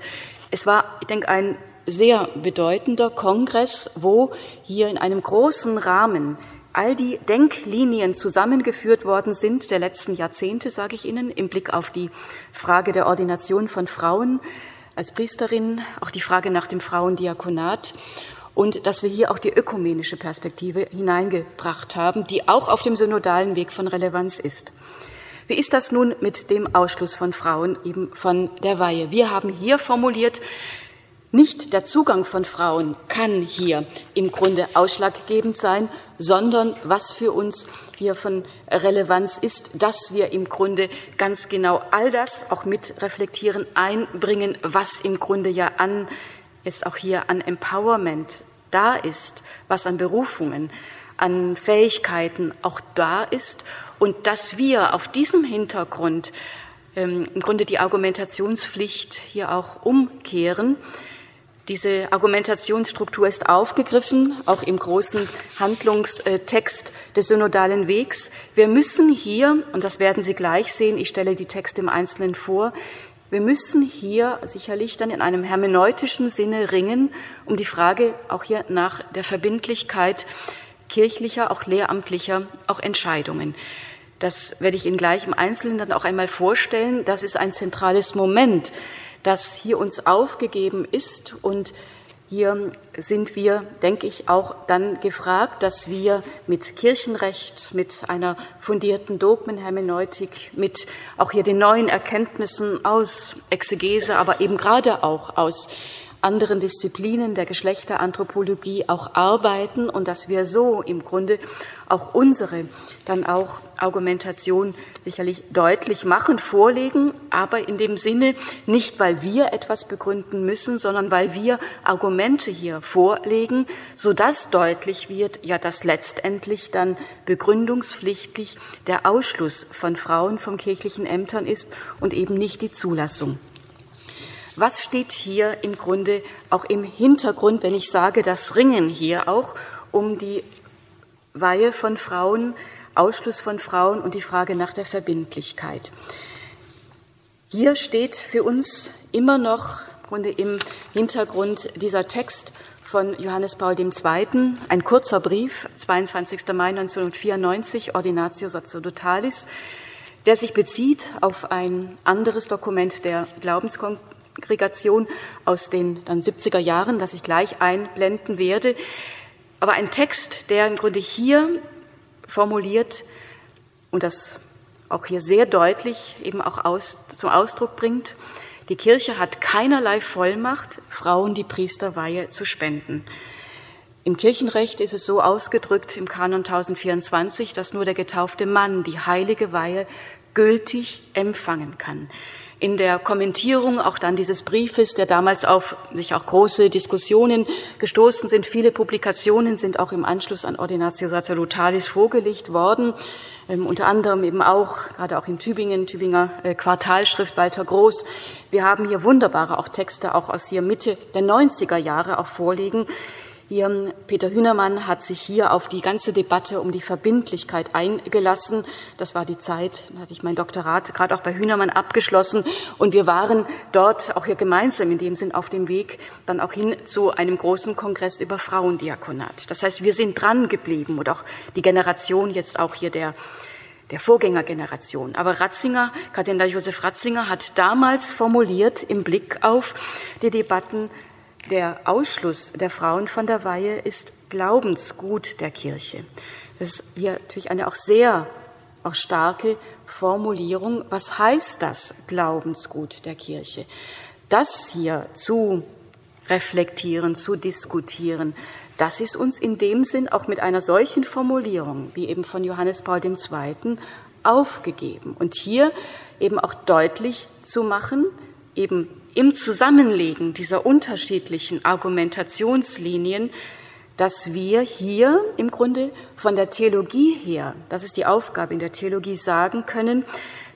es war, ich denke, ein sehr bedeutender Kongress, wo hier in einem großen Rahmen all die Denklinien zusammengeführt worden sind der letzten Jahrzehnte, sage ich Ihnen, im Blick auf die Frage der Ordination von Frauen als Priesterin, auch die Frage nach dem Frauendiakonat und dass wir hier auch die ökumenische Perspektive hineingebracht haben, die auch auf dem synodalen Weg von Relevanz ist. Wie ist das nun mit dem Ausschluss von Frauen eben von der Weihe? Wir haben hier formuliert, nicht der Zugang von Frauen kann hier im Grunde ausschlaggebend sein, sondern was für uns hier von Relevanz ist, dass wir im Grunde ganz genau all das auch mit reflektieren, einbringen, was im Grunde ja an jetzt auch hier an Empowerment da ist, was an Berufungen, an Fähigkeiten auch da ist und dass wir auf diesem Hintergrund ähm, im Grunde die Argumentationspflicht hier auch umkehren. Diese Argumentationsstruktur ist aufgegriffen, auch im großen Handlungstext des synodalen Wegs. Wir müssen hier, und das werden Sie gleich sehen, ich stelle die Texte im Einzelnen vor, Wir müssen hier sicherlich dann in einem hermeneutischen Sinne ringen, um die Frage auch hier nach der Verbindlichkeit kirchlicher, auch lehramtlicher, auch Entscheidungen. Das werde ich Ihnen gleich im Einzelnen dann auch einmal vorstellen. Das ist ein zentrales Moment, das hier uns aufgegeben ist und hier sind wir, denke ich, auch dann gefragt, dass wir mit Kirchenrecht, mit einer fundierten Dogmenhermeneutik, mit auch hier den neuen Erkenntnissen aus Exegese, aber eben gerade auch aus anderen Disziplinen der Geschlechteranthropologie auch arbeiten und dass wir so im Grunde auch unsere dann auch Argumentation sicherlich deutlich machen, vorlegen, aber in dem Sinne nicht, weil wir etwas begründen müssen, sondern weil wir Argumente hier vorlegen, so dass deutlich wird, ja, dass letztendlich dann begründungspflichtig der Ausschluss von Frauen vom kirchlichen Ämtern ist und eben nicht die Zulassung. Was steht hier im Grunde auch im Hintergrund, wenn ich sage, das Ringen hier auch um die Weihe von Frauen, Ausschluss von Frauen und die Frage nach der Verbindlichkeit? Hier steht für uns immer noch im Hintergrund dieser Text von Johannes Paul II., ein kurzer Brief, 22. Mai 1994, Ordinatio Sacerdotalis's, der sich bezieht auf ein anderes Dokument der Glaubenskongregation aus den dann 70er Jahren, das ich gleich einblenden werde. Aber ein Text, der im Grunde hier formuliert und das auch hier sehr deutlich eben auch aus, zum Ausdruck bringt, die Kirche hat keinerlei Vollmacht, Frauen die Priesterweihe zu spenden. Im Kirchenrecht ist es so ausgedrückt im Kanon 1024, dass nur der getaufte Mann die heilige Weihe gültig empfangen kann in der Kommentierung auch dann dieses Briefes, der damals auf sich auch große Diskussionen gestoßen sind. Viele Publikationen sind auch im Anschluss an Ordinatio Sacerdotales vorgelegt worden, ähm, unter anderem eben auch, gerade auch in Tübingen, Tübinger äh, Quartalschrift Walter Groß. Wir haben hier wunderbare auch Texte auch aus hier Mitte der 90er Jahre auch vorliegen, hier, Peter Hühnermann hat sich hier auf die ganze Debatte um die Verbindlichkeit eingelassen. Das war die Zeit, da hatte ich mein Doktorat gerade auch bei Hühnermann abgeschlossen. Und wir waren dort auch hier gemeinsam in dem Sinn auf dem Weg dann auch hin zu einem großen Kongress über Frauendiakonat. Das heißt, wir sind dran geblieben und auch die Generation jetzt auch hier der der Vorgängergeneration. Aber Ratzinger, Kardinal Josef Ratzinger hat damals formuliert im Blick auf die Debatten der Ausschluss der Frauen von der Weihe ist Glaubensgut der Kirche. Das ist hier natürlich eine auch sehr auch starke Formulierung. Was heißt das Glaubensgut der Kirche? Das hier zu reflektieren, zu diskutieren, das ist uns in dem Sinn auch mit einer solchen Formulierung, wie eben von Johannes Paul II., aufgegeben. Und hier eben auch deutlich zu machen, eben im Zusammenlegen dieser unterschiedlichen Argumentationslinien, dass wir hier im Grunde von der Theologie her, das ist die Aufgabe in der Theologie, sagen können,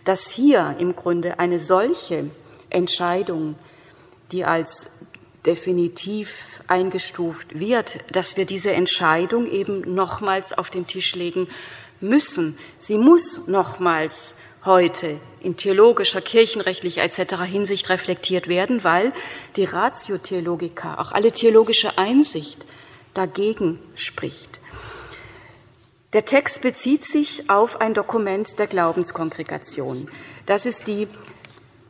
dass hier im Grunde eine solche Entscheidung, die als definitiv eingestuft wird, dass wir diese Entscheidung eben nochmals auf den Tisch legen müssen. Sie muss nochmals heute in theologischer, kirchenrechtlicher etc. Hinsicht reflektiert werden, weil die Ratio Theologica, auch alle theologische Einsicht dagegen spricht. Der Text bezieht sich auf ein Dokument der Glaubenskongregation. Das ist die,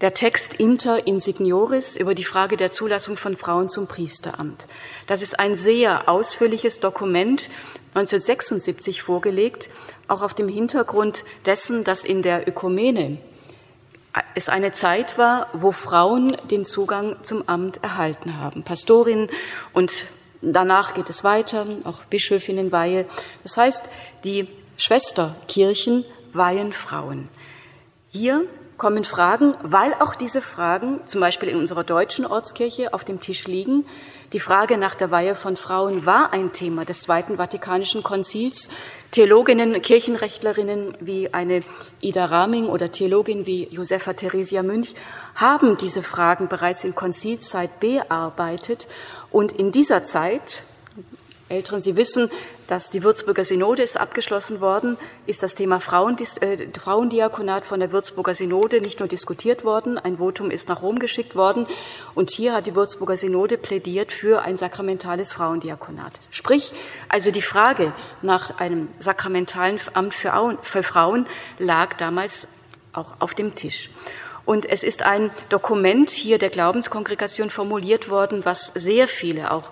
der Text Inter Insignoris über die Frage der Zulassung von Frauen zum Priesteramt. Das ist ein sehr ausführliches Dokument, 1976 vorgelegt, auch auf dem Hintergrund dessen, dass in der Ökumene es eine Zeit war, wo Frauen den Zugang zum Amt erhalten haben. Pastorinnen und danach geht es weiter, auch Bischöfinnenweihe. Das heißt, die Schwesterkirchen weihen Frauen. Hier kommen Fragen, weil auch diese Fragen zum Beispiel in unserer deutschen Ortskirche auf dem Tisch liegen. Die Frage nach der Weihe von Frauen war ein Thema des Zweiten Vatikanischen Konzils. Theologinnen, Kirchenrechtlerinnen wie eine Ida Raming oder Theologin wie Josefa Theresia Münch haben diese Fragen bereits in Konzilszeit bearbeitet und in dieser Zeit, Älteren, Sie wissen, dass die Würzburger Synode ist abgeschlossen worden, ist das Thema Frauendis, äh, Frauendiakonat von der Würzburger Synode nicht nur diskutiert worden, ein Votum ist nach Rom geschickt worden und hier hat die Würzburger Synode plädiert für ein sakramentales Frauendiakonat. Sprich, also die Frage nach einem sakramentalen Amt für, für Frauen lag damals auch auf dem Tisch. Und es ist ein Dokument hier der Glaubenskongregation formuliert worden, was sehr viele auch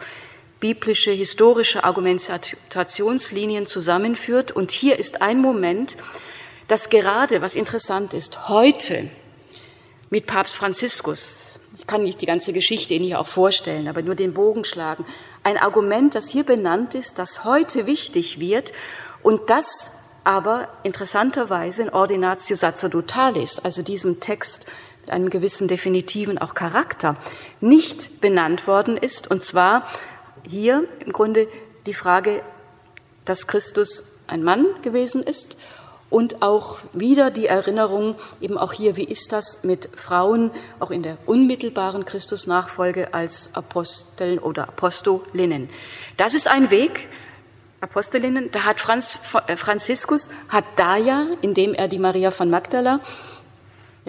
biblische, historische Argumentationslinien zusammenführt. Und hier ist ein Moment, das gerade, was interessant ist, heute mit Papst Franziskus, ich kann nicht die ganze Geschichte Ihnen hier auch vorstellen, aber nur den Bogen schlagen, ein Argument, das hier benannt ist, das heute wichtig wird und das aber interessanterweise in Ordinatio Sacerdotalis, also diesem Text mit einem gewissen definitiven auch Charakter, nicht benannt worden ist, und zwar hier im Grunde die Frage, dass Christus ein Mann gewesen ist und auch wieder die Erinnerung, eben auch hier, wie ist das mit Frauen, auch in der unmittelbaren Christusnachfolge als Aposteln oder Apostolinnen. Das ist ein Weg, Apostelinnen, da hat Franz, äh, Franziskus, hat da ja, indem er die Maria von Magdala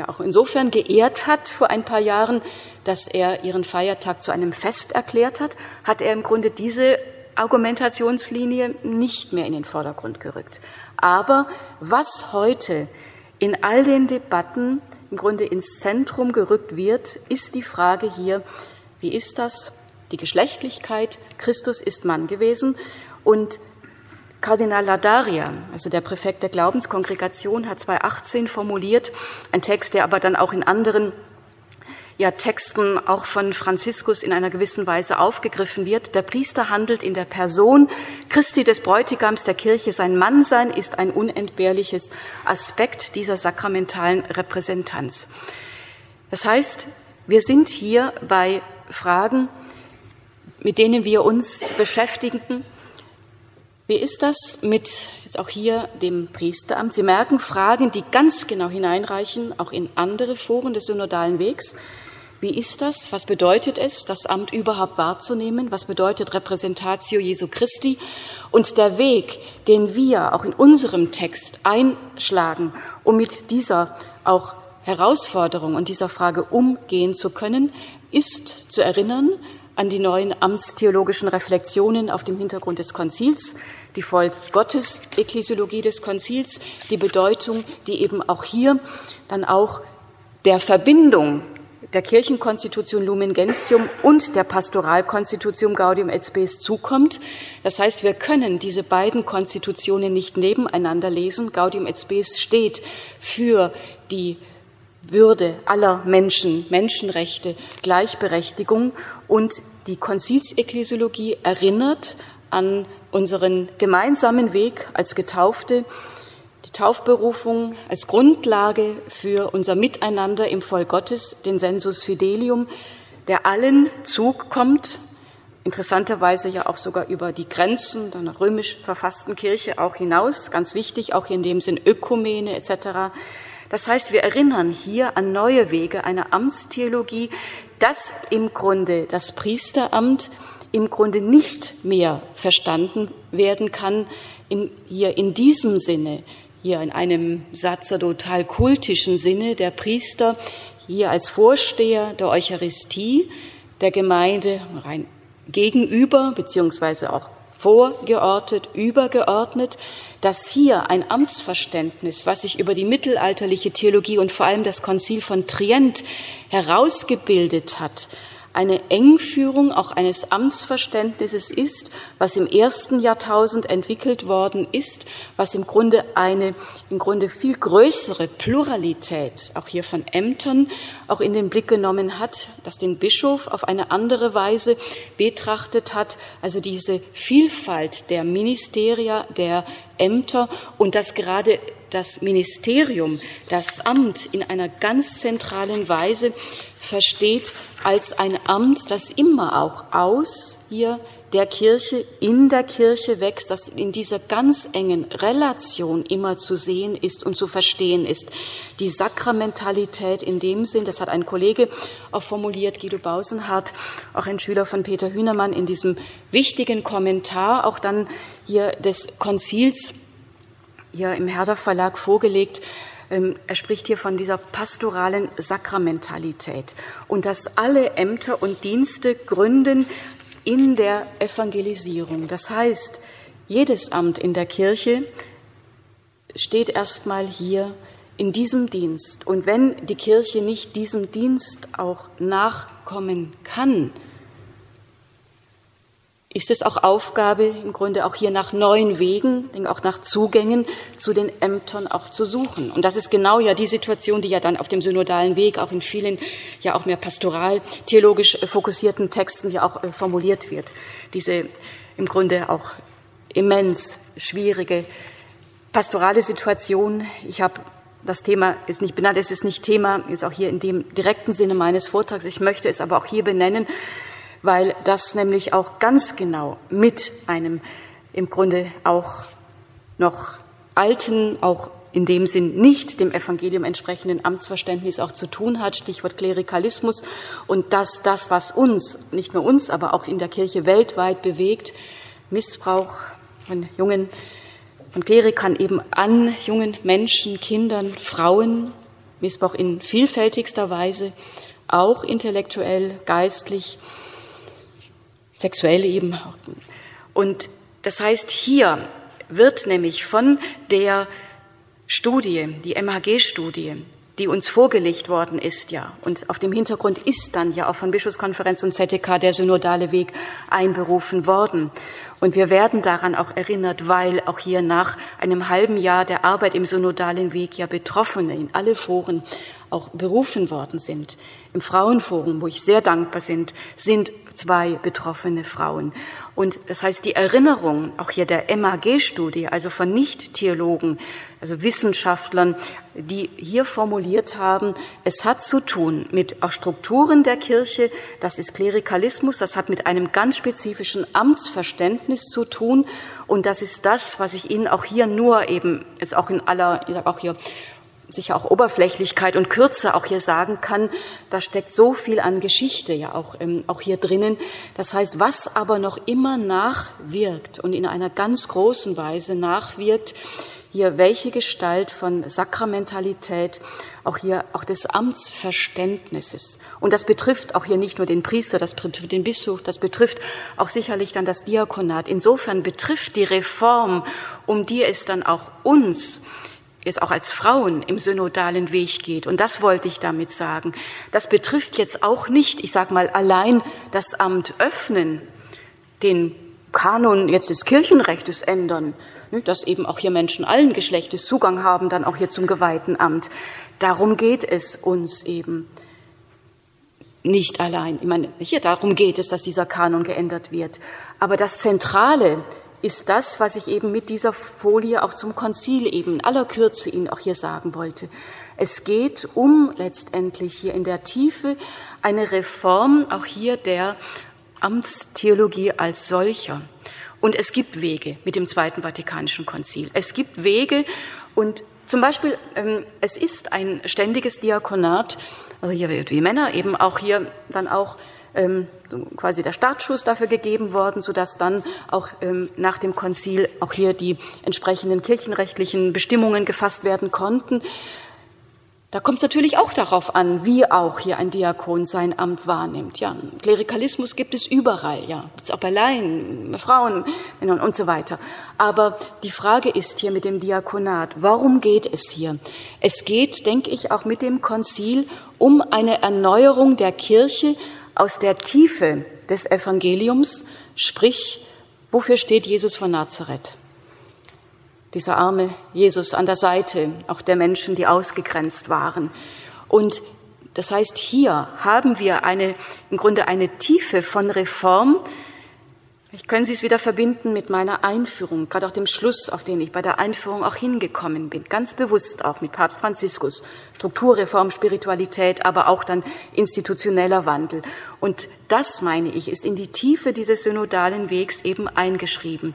ja auch insofern geehrt hat vor ein paar Jahren, dass er ihren Feiertag zu einem Fest erklärt hat, hat er im Grunde diese Argumentationslinie nicht mehr in den Vordergrund gerückt. Aber was heute in all den Debatten im Grunde ins Zentrum gerückt wird, ist die Frage hier, wie ist das? Die Geschlechtlichkeit. Christus ist Mann gewesen und Kardinal Ladaria, also der Präfekt der Glaubenskongregation, hat 2018 formuliert, ein Text, der aber dann auch in anderen ja, Texten auch von Franziskus in einer gewissen Weise aufgegriffen wird. Der Priester handelt in der Person Christi des Bräutigams der Kirche. Sein Mannsein ist ein unentbehrliches Aspekt dieser sakramentalen Repräsentanz. Das heißt, wir sind hier bei Fragen, mit denen wir uns beschäftigen, wie ist das mit jetzt auch hier dem Priesteramt? Sie merken Fragen, die ganz genau hineinreichen, auch in andere Foren des synodalen Wegs. Wie ist das? Was bedeutet es, das Amt überhaupt wahrzunehmen? Was bedeutet Repräsentatio Jesu Christi? Und der Weg, den wir auch in unserem Text einschlagen, um mit dieser auch Herausforderung und dieser Frage umgehen zu können, ist zu erinnern an die neuen amtstheologischen Reflexionen auf dem Hintergrund des Konzils, die Volk Gottes Ekklesiologie des Konzils, die Bedeutung, die eben auch hier dann auch der Verbindung der Kirchenkonstitution Lumen Gentium und der Pastoralkonstitution Gaudium et Spes zukommt. Das heißt, wir können diese beiden Konstitutionen nicht nebeneinander lesen. Gaudium et Spes steht für die würde aller Menschen, Menschenrechte, Gleichberechtigung und die Konzilsekklesiologie erinnert an unseren gemeinsamen Weg als Getaufte, die Taufberufung als Grundlage für unser Miteinander im Volk Gottes, den Sensus Fidelium, der allen Zug kommt, interessanterweise ja auch sogar über die Grenzen der römisch verfassten Kirche auch hinaus, ganz wichtig, auch in dem Sinn Ökumene etc. Das heißt, wir erinnern hier an neue Wege einer Amtstheologie, dass im Grunde das Priesteramt im Grunde nicht mehr verstanden werden kann, in, hier in diesem Sinne, hier in einem sacerdotal-kultischen Sinne, der Priester hier als Vorsteher der Eucharistie der Gemeinde rein gegenüber, beziehungsweise auch vorgeordnet, übergeordnet, dass hier ein Amtsverständnis, was sich über die mittelalterliche Theologie und vor allem das Konzil von Trient herausgebildet hat, eine Engführung auch eines Amtsverständnisses ist, was im ersten Jahrtausend entwickelt worden ist, was im Grunde eine im Grunde viel größere Pluralität auch hier von Ämtern auch in den Blick genommen hat, dass den Bischof auf eine andere Weise betrachtet hat, also diese Vielfalt der Ministeria, der Ämter und dass gerade das Ministerium, das Amt in einer ganz zentralen Weise versteht als ein Amt, das immer auch aus hier der Kirche, in der Kirche wächst, das in dieser ganz engen Relation immer zu sehen ist und zu verstehen ist. Die Sakramentalität in dem Sinn, das hat ein Kollege auch formuliert, Guido Bausenhardt, auch ein Schüler von Peter Hühnermann in diesem wichtigen Kommentar, auch dann hier des Konzils hier im Herder Verlag vorgelegt. Ähm, er spricht hier von dieser pastoralen Sakramentalität und dass alle Ämter und Dienste gründen in der Evangelisierung. Das heißt, jedes Amt in der Kirche steht erstmal hier in diesem Dienst. Und wenn die Kirche nicht diesem Dienst auch nachkommen kann, ist es auch Aufgabe, im Grunde auch hier nach neuen Wegen, auch nach Zugängen zu den Ämtern auch zu suchen. Und das ist genau ja die Situation, die ja dann auf dem synodalen Weg auch in vielen, ja auch mehr pastoral, theologisch fokussierten Texten ja auch äh, formuliert wird. Diese im Grunde auch immens schwierige pastorale Situation. Ich habe das Thema ist nicht benannt, es ist nicht Thema, ist auch hier in dem direkten Sinne meines Vortrags. Ich möchte es aber auch hier benennen, weil das nämlich auch ganz genau mit einem im Grunde auch noch alten, auch in dem Sinn nicht dem Evangelium entsprechenden Amtsverständnis auch zu tun hat, Stichwort Klerikalismus, und dass das, was uns, nicht nur uns, aber auch in der Kirche weltweit bewegt, Missbrauch von jungen, von Klerikern eben an jungen Menschen, Kindern, Frauen, Missbrauch in vielfältigster Weise, auch intellektuell, geistlich, sexuell eben. Und das heißt, hier wird nämlich von der Studie, die MHG-Studie, die uns vorgelegt worden ist, ja. Und auf dem Hintergrund ist dann ja auch von Bischofskonferenz und ZDK der synodale Weg einberufen worden. Und wir werden daran auch erinnert, weil auch hier nach einem halben Jahr der Arbeit im synodalen Weg ja Betroffene in alle Foren auch berufen worden sind. Im Frauenforum, wo ich sehr dankbar sind, sind zwei betroffene Frauen. Und das heißt, die Erinnerung auch hier der MAG-Studie, also von Nicht-Theologen, also Wissenschaftlern, die hier formuliert haben, es hat zu tun mit auch Strukturen der Kirche, das ist Klerikalismus, das hat mit einem ganz spezifischen Amtsverständnis zu tun und das ist das, was ich Ihnen auch hier nur eben, ist auch in aller, ich sage auch hier sicher auch Oberflächlichkeit und Kürze auch hier sagen kann, da steckt so viel an Geschichte ja auch, ähm, auch hier drinnen. Das heißt, was aber noch immer nachwirkt und in einer ganz großen Weise nachwirkt, hier welche Gestalt von Sakramentalität, auch hier auch des Amtsverständnisses. Und das betrifft auch hier nicht nur den Priester, das betrifft den Bischof, das betrifft auch sicherlich dann das Diakonat. Insofern betrifft die Reform, um die es dann auch uns es auch als Frauen im synodalen Weg geht. Und das wollte ich damit sagen. Das betrifft jetzt auch nicht, ich sage mal, allein das Amt öffnen, den Kanon jetzt des Kirchenrechtes ändern, ne, dass eben auch hier Menschen allen Geschlechtes Zugang haben, dann auch hier zum geweihten Amt. Darum geht es uns eben nicht allein. Ich meine, hier darum geht es, dass dieser Kanon geändert wird. Aber das Zentrale ist das, was ich eben mit dieser Folie auch zum Konzil eben in aller Kürze Ihnen auch hier sagen wollte. Es geht um letztendlich hier in der Tiefe eine Reform auch hier der Amtstheologie als solcher. Und es gibt Wege mit dem Zweiten Vatikanischen Konzil. Es gibt Wege und zum Beispiel, ähm, es ist ein ständiges Diakonat, also hier wird wie Männer eben auch hier dann auch ähm, quasi der Startschuss dafür gegeben worden, sodass dann auch ähm, nach dem Konzil auch hier die entsprechenden kirchenrechtlichen Bestimmungen gefasst werden konnten. Da kommt es natürlich auch darauf an, wie auch hier ein Diakon sein Amt wahrnimmt. Ja, Klerikalismus gibt es überall, ja, gibt's auch bei Laien, Frauen Männern und so weiter. Aber die Frage ist hier mit dem Diakonat, warum geht es hier? Es geht, denke ich, auch mit dem Konzil um eine Erneuerung der Kirche aus der Tiefe des Evangeliums, sprich, wofür steht Jesus von Nazareth? Dieser arme Jesus an der Seite auch der Menschen, die ausgegrenzt waren. Und das heißt, hier haben wir eine, im Grunde eine Tiefe von Reform, Vielleicht können Sie es wieder verbinden mit meiner Einführung, gerade auch dem Schluss, auf den ich bei der Einführung auch hingekommen bin, ganz bewusst auch mit Papst Franziskus, Strukturreform, Spiritualität, aber auch dann institutioneller Wandel. Und das, meine ich, ist in die Tiefe dieses synodalen Wegs eben eingeschrieben.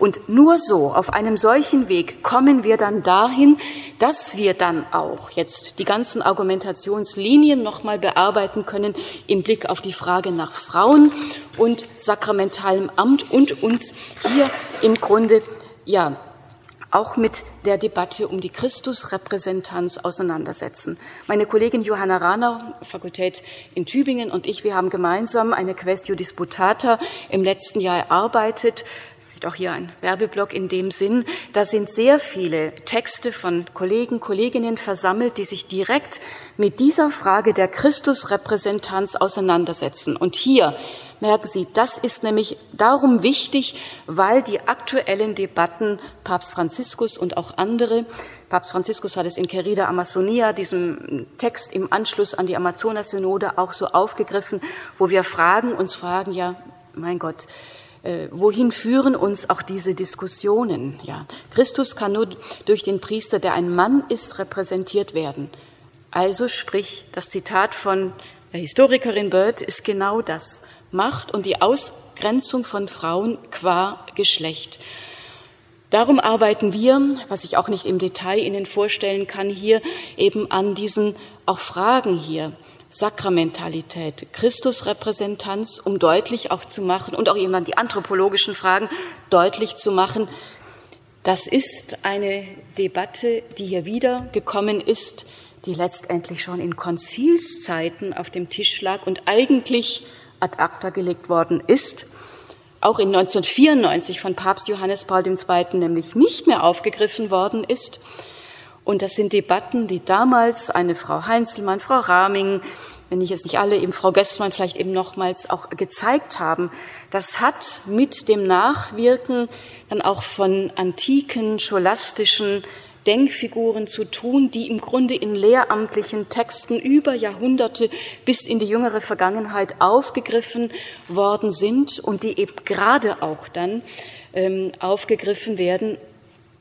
Und nur so, auf einem solchen Weg, kommen wir dann dahin, dass wir dann auch jetzt die ganzen Argumentationslinien nochmal bearbeiten können im Blick auf die Frage nach Frauen und sakramentalem Amt und uns hier im Grunde, ja, auch mit der Debatte um die Christusrepräsentanz auseinandersetzen. Meine Kollegin Johanna Rahner, Fakultät in Tübingen und ich, wir haben gemeinsam eine Questio Disputata im letzten Jahr erarbeitet auch hier ein Werbeblock in dem Sinn. Da sind sehr viele Texte von Kollegen, Kolleginnen versammelt, die sich direkt mit dieser Frage der Christusrepräsentanz auseinandersetzen. Und hier merken Sie, das ist nämlich darum wichtig, weil die aktuellen Debatten Papst Franziskus und auch andere, Papst Franziskus hat es in Querida Amazonia, diesem Text im Anschluss an die Amazonas-Synode auch so aufgegriffen, wo wir fragen, uns fragen, ja, mein Gott, äh, wohin führen uns auch diese Diskussionen? Ja, Christus kann nur durch den Priester, der ein Mann ist, repräsentiert werden. Also sprich, das Zitat von der Historikerin Bird ist genau das. Macht und die Ausgrenzung von Frauen qua Geschlecht. Darum arbeiten wir, was ich auch nicht im Detail Ihnen vorstellen kann, hier eben an diesen auch Fragen hier. Sakramentalität, Christusrepräsentanz, um deutlich auch zu machen und auch jemand die anthropologischen Fragen deutlich zu machen. Das ist eine Debatte, die hier wieder gekommen ist, die letztendlich schon in Konzilszeiten auf dem Tisch lag und eigentlich ad acta gelegt worden ist, auch in 1994 von Papst Johannes Paul II. nämlich nicht mehr aufgegriffen worden ist. Und das sind Debatten, die damals eine Frau Heinzelmann, Frau Raming, wenn ich es nicht alle, eben Frau Gößmann vielleicht eben nochmals auch gezeigt haben. Das hat mit dem Nachwirken dann auch von antiken, scholastischen Denkfiguren zu tun, die im Grunde in lehramtlichen Texten über Jahrhunderte bis in die jüngere Vergangenheit aufgegriffen worden sind und die eben gerade auch dann ähm, aufgegriffen werden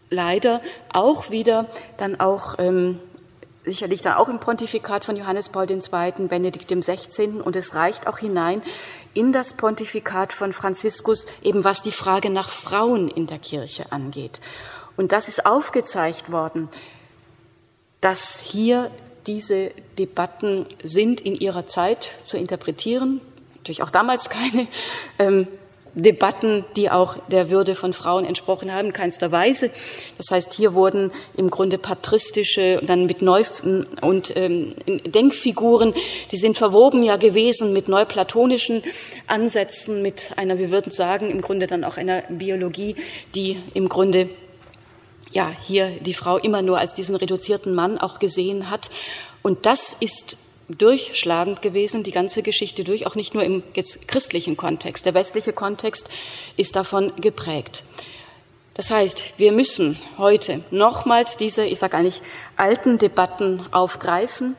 leider auch wieder dann auch ähm, sicherlich dann auch im Pontifikat von Johannes Paul II., Benedikt XVI. und es reicht auch hinein in das Pontifikat von Franziskus, eben was die Frage nach Frauen in der Kirche angeht. Und das ist aufgezeigt worden, dass hier diese Debatten sind in ihrer Zeit zu interpretieren, natürlich auch damals keine ähm, Debatten, die auch der Würde von Frauen entsprochen haben, keinster Weise. Das heißt, hier wurden im Grunde patristische dann mit Neu und ähm, Denkfiguren, die sind verwoben ja gewesen mit neuplatonischen Ansätzen, mit einer, wir würden sagen, im Grunde dann auch einer Biologie, die im Grunde ja hier die Frau immer nur als diesen reduzierten Mann auch gesehen hat. Und das ist durchschlagend gewesen, die ganze Geschichte durch, auch nicht nur im jetzt christlichen Kontext. Der westliche Kontext ist davon geprägt. Das heißt, wir müssen heute nochmals diese, ich sage eigentlich, alten Debatten aufgreifen.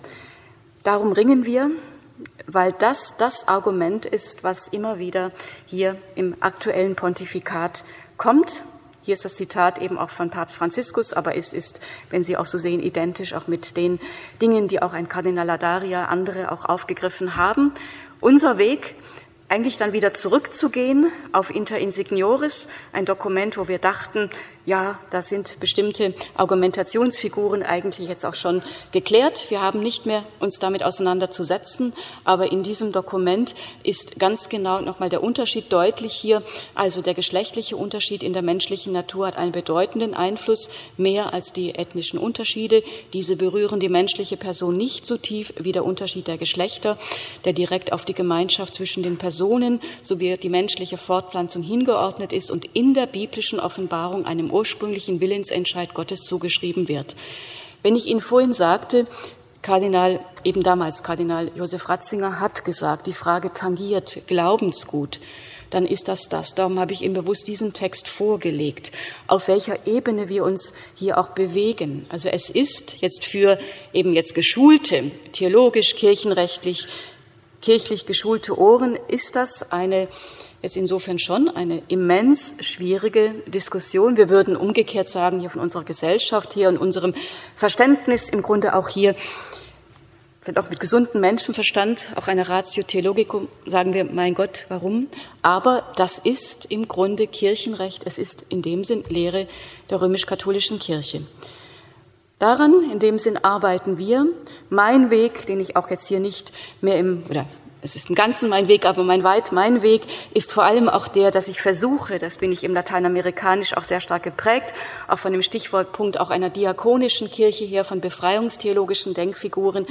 Darum ringen wir, weil das das Argument ist, was immer wieder hier im aktuellen Pontifikat kommt hier ist das Zitat eben auch von Papst Franziskus, aber es ist, wenn Sie auch so sehen, identisch auch mit den Dingen, die auch ein Kardinal Ladaria, andere auch aufgegriffen haben. Unser Weg eigentlich dann wieder zurückzugehen auf Inter Insignoris, ein Dokument, wo wir dachten, ja, da sind bestimmte Argumentationsfiguren eigentlich jetzt auch schon geklärt. Wir haben nicht mehr uns damit auseinanderzusetzen, aber in diesem Dokument ist ganz genau nochmal der Unterschied deutlich hier. Also der geschlechtliche Unterschied in der menschlichen Natur hat einen bedeutenden Einfluss, mehr als die ethnischen Unterschiede. Diese berühren die menschliche Person nicht so tief wie der Unterschied der Geschlechter, der direkt auf die Gemeinschaft zwischen den Personen sowie die menschliche Fortpflanzung hingeordnet ist und in der biblischen Offenbarung einem ursprünglichen Willensentscheid Gottes zugeschrieben wird. Wenn ich Ihnen vorhin sagte, Kardinal, eben damals Kardinal Josef Ratzinger hat gesagt, die Frage tangiert Glaubensgut, dann ist das das. Darum habe ich Ihnen bewusst diesen Text vorgelegt, auf welcher Ebene wir uns hier auch bewegen. Also es ist jetzt für eben jetzt geschulte, theologisch, kirchenrechtlich, kirchlich geschulte Ohren, ist das eine ist insofern schon eine immens schwierige Diskussion. Wir würden umgekehrt sagen, hier von unserer Gesellschaft her und unserem Verständnis im Grunde auch hier, vielleicht auch mit gesundem Menschenverstand, auch einer Ratio Theologicum, sagen wir, mein Gott, warum? Aber das ist im Grunde Kirchenrecht, es ist in dem Sinn Lehre der römisch-katholischen Kirche. Daran, in dem Sinn arbeiten wir. Mein Weg, den ich auch jetzt hier nicht mehr im, oder es ist im Ganzen mein Weg, aber mein weit, mein Weg ist vor allem auch der, dass ich versuche, das bin ich im Lateinamerikanisch auch sehr stark geprägt, auch von dem Stichwortpunkt auch einer diakonischen Kirche her, von befreiungstheologischen Denkfiguren,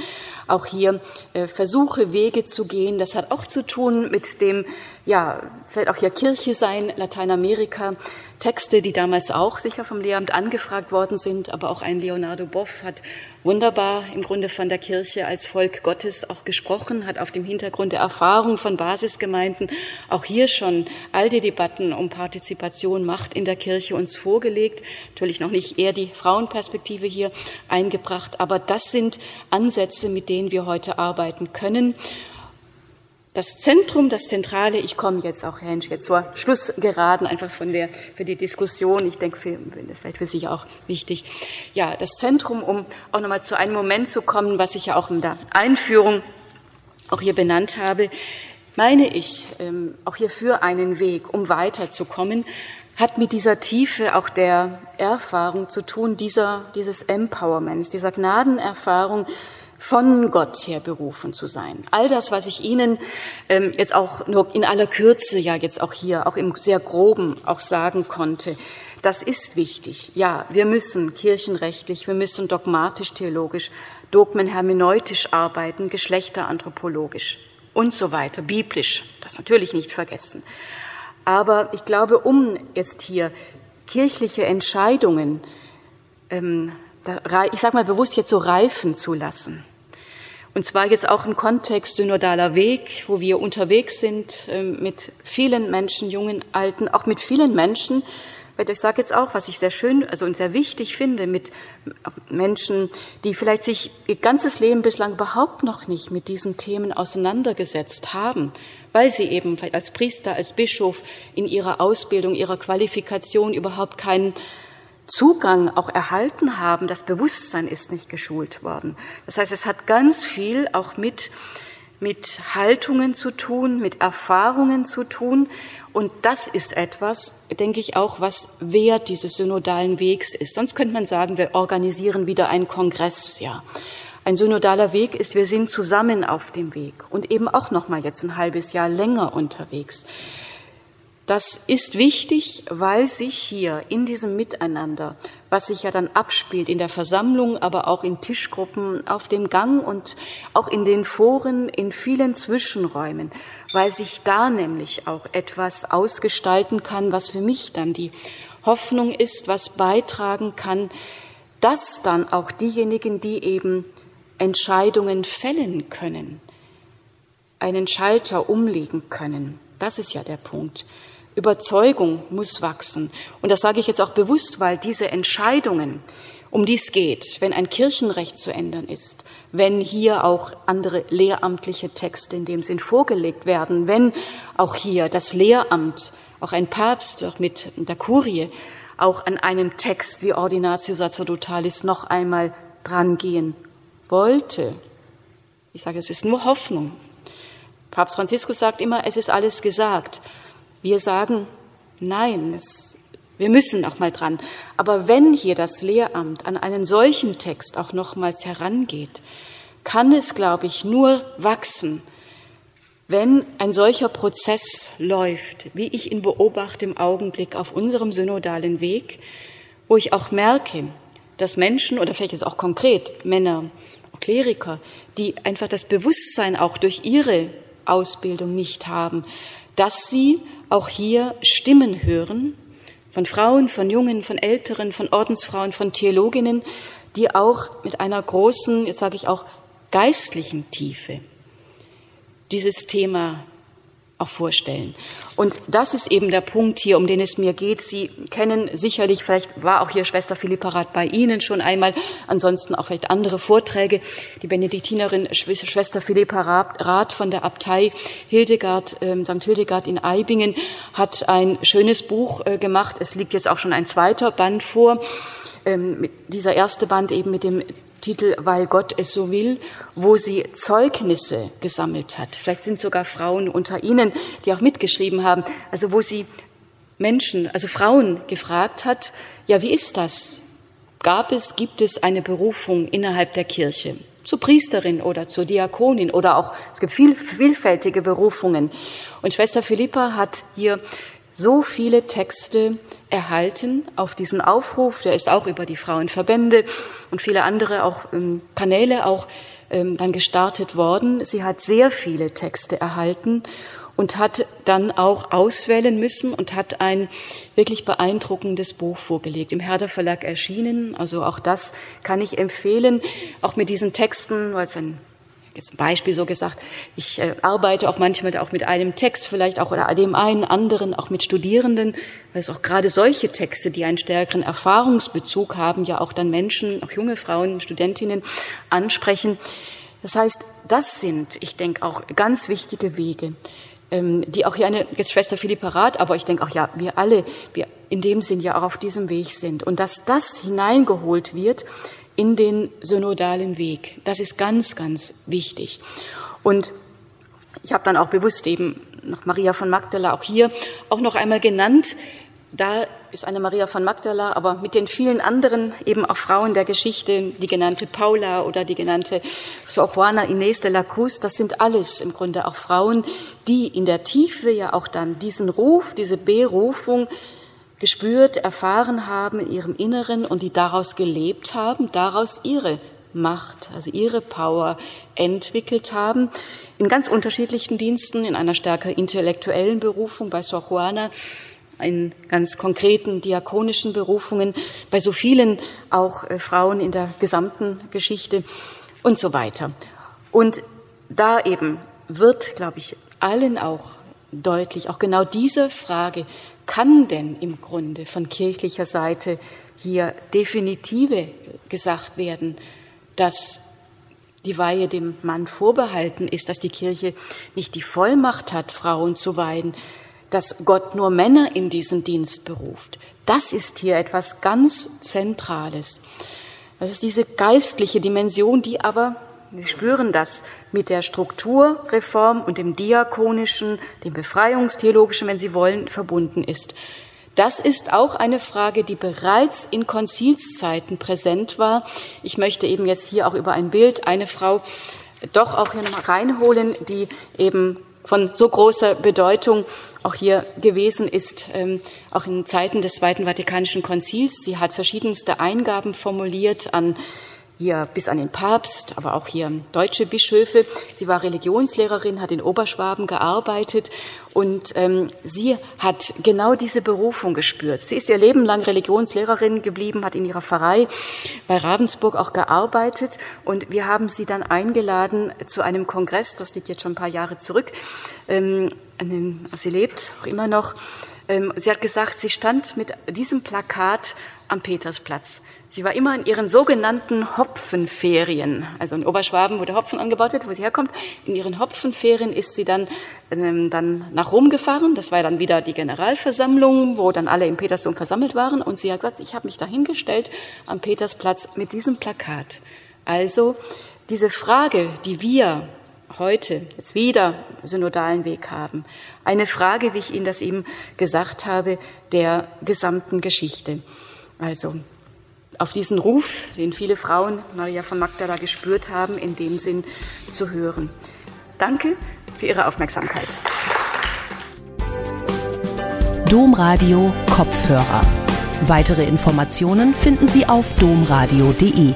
auch hier äh, versuche, Wege zu gehen. Das hat auch zu tun mit dem, ja, vielleicht auch hier Kirche sein, Lateinamerika, Texte, die damals auch sicher vom Lehramt angefragt worden sind, aber auch ein Leonardo Boff hat wunderbar im Grunde von der Kirche als Volk Gottes auch gesprochen, hat auf dem Hintergrund der Erfahrung von Basisgemeinden auch hier schon all die Debatten um Partizipation, Macht in der Kirche uns vorgelegt. Natürlich noch nicht eher die Frauenperspektive hier eingebracht, aber das sind Ansätze, mit denen wir heute arbeiten können das Zentrum, das Zentrale, ich komme jetzt auch, Herr Hensch, jetzt zur Schlussgeraden, einfach von der, für die Diskussion, ich denke, für, vielleicht für Sie auch wichtig. Ja, das Zentrum, um auch nochmal zu einem Moment zu kommen, was ich ja auch in der Einführung auch hier benannt habe, meine ich, ähm, auch hier für einen Weg, um weiterzukommen, hat mit dieser Tiefe auch der Erfahrung zu tun, dieser, dieses Empowerments, dieser Gnadenerfahrung, von Gott her berufen zu sein. All das, was ich Ihnen ähm, jetzt auch nur in aller Kürze, ja jetzt auch hier, auch im sehr groben auch sagen konnte, das ist wichtig. Ja, wir müssen kirchenrechtlich, wir müssen dogmatisch, theologisch, dogmenhermeneutisch arbeiten, geschlechteranthropologisch und so weiter, biblisch, das natürlich nicht vergessen. Aber ich glaube, um jetzt hier kirchliche Entscheidungen, ähm, ich sage mal bewusst jetzt so reifen zu lassen, und zwar jetzt auch im Kontext synodaler Weg, wo wir unterwegs sind ähm, mit vielen Menschen, jungen, alten, auch mit vielen Menschen. Ich sage jetzt auch, was ich sehr schön also und sehr wichtig finde, mit Menschen, die vielleicht sich ihr ganzes Leben bislang überhaupt noch nicht mit diesen Themen auseinandergesetzt haben, weil sie eben als Priester, als Bischof in ihrer Ausbildung, ihrer Qualifikation überhaupt keinen Zugang auch erhalten haben, das Bewusstsein ist nicht geschult worden. Das heißt, es hat ganz viel auch mit, mit Haltungen zu tun, mit Erfahrungen zu tun. Und das ist etwas, denke ich auch, was Wert dieses synodalen Wegs ist. Sonst könnte man sagen, wir organisieren wieder einen Kongress, ja. Ein synodaler Weg ist, wir sind zusammen auf dem Weg und eben auch noch mal jetzt ein halbes Jahr länger unterwegs. Das ist wichtig, weil sich hier in diesem Miteinander, was sich ja dann abspielt in der Versammlung, aber auch in Tischgruppen, auf dem Gang und auch in den Foren, in vielen Zwischenräumen, weil sich da nämlich auch etwas ausgestalten kann, was für mich dann die Hoffnung ist, was beitragen kann, dass dann auch diejenigen, die eben Entscheidungen fällen können, einen Schalter umlegen können. Das ist ja der Punkt Überzeugung muss wachsen. Und das sage ich jetzt auch bewusst, weil diese Entscheidungen, um die es geht, wenn ein Kirchenrecht zu ändern ist, wenn hier auch andere lehramtliche Texte in dem Sinn vorgelegt werden, wenn auch hier das Lehramt, auch ein Papst, auch mit der Kurie, auch an einem Text wie Ordinatio Sacerdotalis noch einmal drangehen wollte. Ich sage, es ist nur Hoffnung. Papst Franziskus sagt immer, es ist alles gesagt. Wir sagen, nein, es, wir müssen noch mal dran. Aber wenn hier das Lehramt an einen solchen Text auch nochmals herangeht, kann es, glaube ich, nur wachsen, wenn ein solcher Prozess läuft, wie ich ihn beobachte im Augenblick auf unserem synodalen Weg, wo ich auch merke, dass Menschen oder vielleicht jetzt auch konkret Männer, Kleriker, die einfach das Bewusstsein auch durch ihre Ausbildung nicht haben, dass sie auch hier Stimmen hören von Frauen, von Jungen, von Älteren, von Ordensfrauen, von Theologinnen, die auch mit einer großen, jetzt sage ich auch, geistlichen Tiefe dieses Thema auch vorstellen. Und das ist eben der Punkt hier, um den es mir geht. Sie kennen sicherlich, vielleicht war auch hier Schwester Philippa Rath bei Ihnen schon einmal, ansonsten auch vielleicht andere Vorträge. Die Benediktinerin Schwester Philippa Rath von der Abtei Hildegard, äh, St. Hildegard in Eibingen hat ein schönes Buch äh, gemacht. Es liegt jetzt auch schon ein zweiter Band vor. Ähm, dieser erste Band eben mit dem Titel Weil Gott es so will, wo sie Zeugnisse gesammelt hat. Vielleicht sind sogar Frauen unter Ihnen, die auch mitgeschrieben haben. Also wo sie Menschen, also Frauen gefragt hat, ja, wie ist das? Gab es, gibt es eine Berufung innerhalb der Kirche? Zur Priesterin oder zur Diakonin oder auch, es gibt viel, vielfältige Berufungen. Und Schwester Philippa hat hier so viele Texte erhalten auf diesen Aufruf. Der ist auch über die Frauenverbände und viele andere auch ähm, Kanäle auch ähm, dann gestartet worden. Sie hat sehr viele Texte erhalten und hat dann auch auswählen müssen und hat ein wirklich beeindruckendes Buch vorgelegt, im Herder Verlag erschienen. Also auch das kann ich empfehlen, auch mit diesen Texten, weil es ein jetzt Beispiel so gesagt, ich äh, arbeite auch manchmal auch mit einem Text, vielleicht auch oder dem einen anderen, auch mit Studierenden, weil es auch gerade solche Texte, die einen stärkeren Erfahrungsbezug haben, ja auch dann Menschen, auch junge Frauen, Studentinnen ansprechen. Das heißt, das sind, ich denke, auch ganz wichtige Wege, ähm, die auch hier eine jetzt Schwester Philippa Rath, aber ich denke auch ja, wir alle, wir in dem Sinn ja auch auf diesem Weg sind und dass das hineingeholt wird in den synodalen Weg. Das ist ganz, ganz wichtig. Und ich habe dann auch bewusst eben noch Maria von Magdala auch hier auch noch einmal genannt. Da ist eine Maria von Magdala, aber mit den vielen anderen eben auch Frauen der Geschichte, die genannte Paula oder die genannte Sor Juana Inés de la Cruz, das sind alles im Grunde auch Frauen, die in der Tiefe ja auch dann diesen Ruf, diese Berufung gespürt, erfahren haben in ihrem Inneren und die daraus gelebt haben, daraus ihre Macht, also ihre Power entwickelt haben, in ganz unterschiedlichen Diensten, in einer stärker intellektuellen Berufung bei Sor Juana, in ganz konkreten diakonischen Berufungen, bei so vielen auch äh, Frauen in der gesamten Geschichte und so weiter. Und da eben wird, glaube ich, allen auch deutlich, auch genau diese Frage, kann denn im Grunde von kirchlicher Seite hier definitive gesagt werden, dass die Weihe dem Mann vorbehalten ist, dass die Kirche nicht die Vollmacht hat, Frauen zu weihen, dass Gott nur Männer in diesen Dienst beruft. Das ist hier etwas ganz Zentrales. Das ist diese geistliche Dimension, die aber Sie spüren das mit der Strukturreform und dem diakonischen, dem befreiungstheologischen, wenn Sie wollen, verbunden ist. Das ist auch eine Frage, die bereits in Konzilszeiten präsent war. Ich möchte eben jetzt hier auch über ein Bild eine Frau doch auch hier nochmal reinholen, die eben von so großer Bedeutung auch hier gewesen ist, ähm, auch in Zeiten des Zweiten Vatikanischen Konzils. Sie hat verschiedenste Eingaben formuliert an hier bis an den Papst, aber auch hier deutsche Bischöfe. Sie war Religionslehrerin, hat in Oberschwaben gearbeitet und ähm, sie hat genau diese Berufung gespürt. Sie ist ihr Leben lang Religionslehrerin geblieben, hat in ihrer Pfarrei bei Ravensburg auch gearbeitet und wir haben sie dann eingeladen zu einem Kongress, das liegt jetzt schon ein paar Jahre zurück. Ähm, sie lebt auch immer noch. Ähm, sie hat gesagt, sie stand mit diesem Plakat am Petersplatz. Sie war immer in ihren sogenannten Hopfenferien, also in Oberschwaben, wo der Hopfen angebaut wird, wo sie herkommt. In ihren Hopfenferien ist sie dann, ähm, dann nach Rom gefahren. Das war dann wieder die Generalversammlung, wo dann alle im Petersdom versammelt waren. Und sie hat gesagt, ich habe mich dahingestellt am Petersplatz mit diesem Plakat. Also diese Frage, die wir heute jetzt wieder synodalen Weg haben. Eine Frage, wie ich Ihnen das eben gesagt habe, der gesamten Geschichte. Also auf diesen Ruf, den viele Frauen Maria von Magdala gespürt haben, in dem Sinn zu hören. Danke für Ihre Aufmerksamkeit. Domradio Kopfhörer. Weitere Informationen finden Sie auf domradio.de.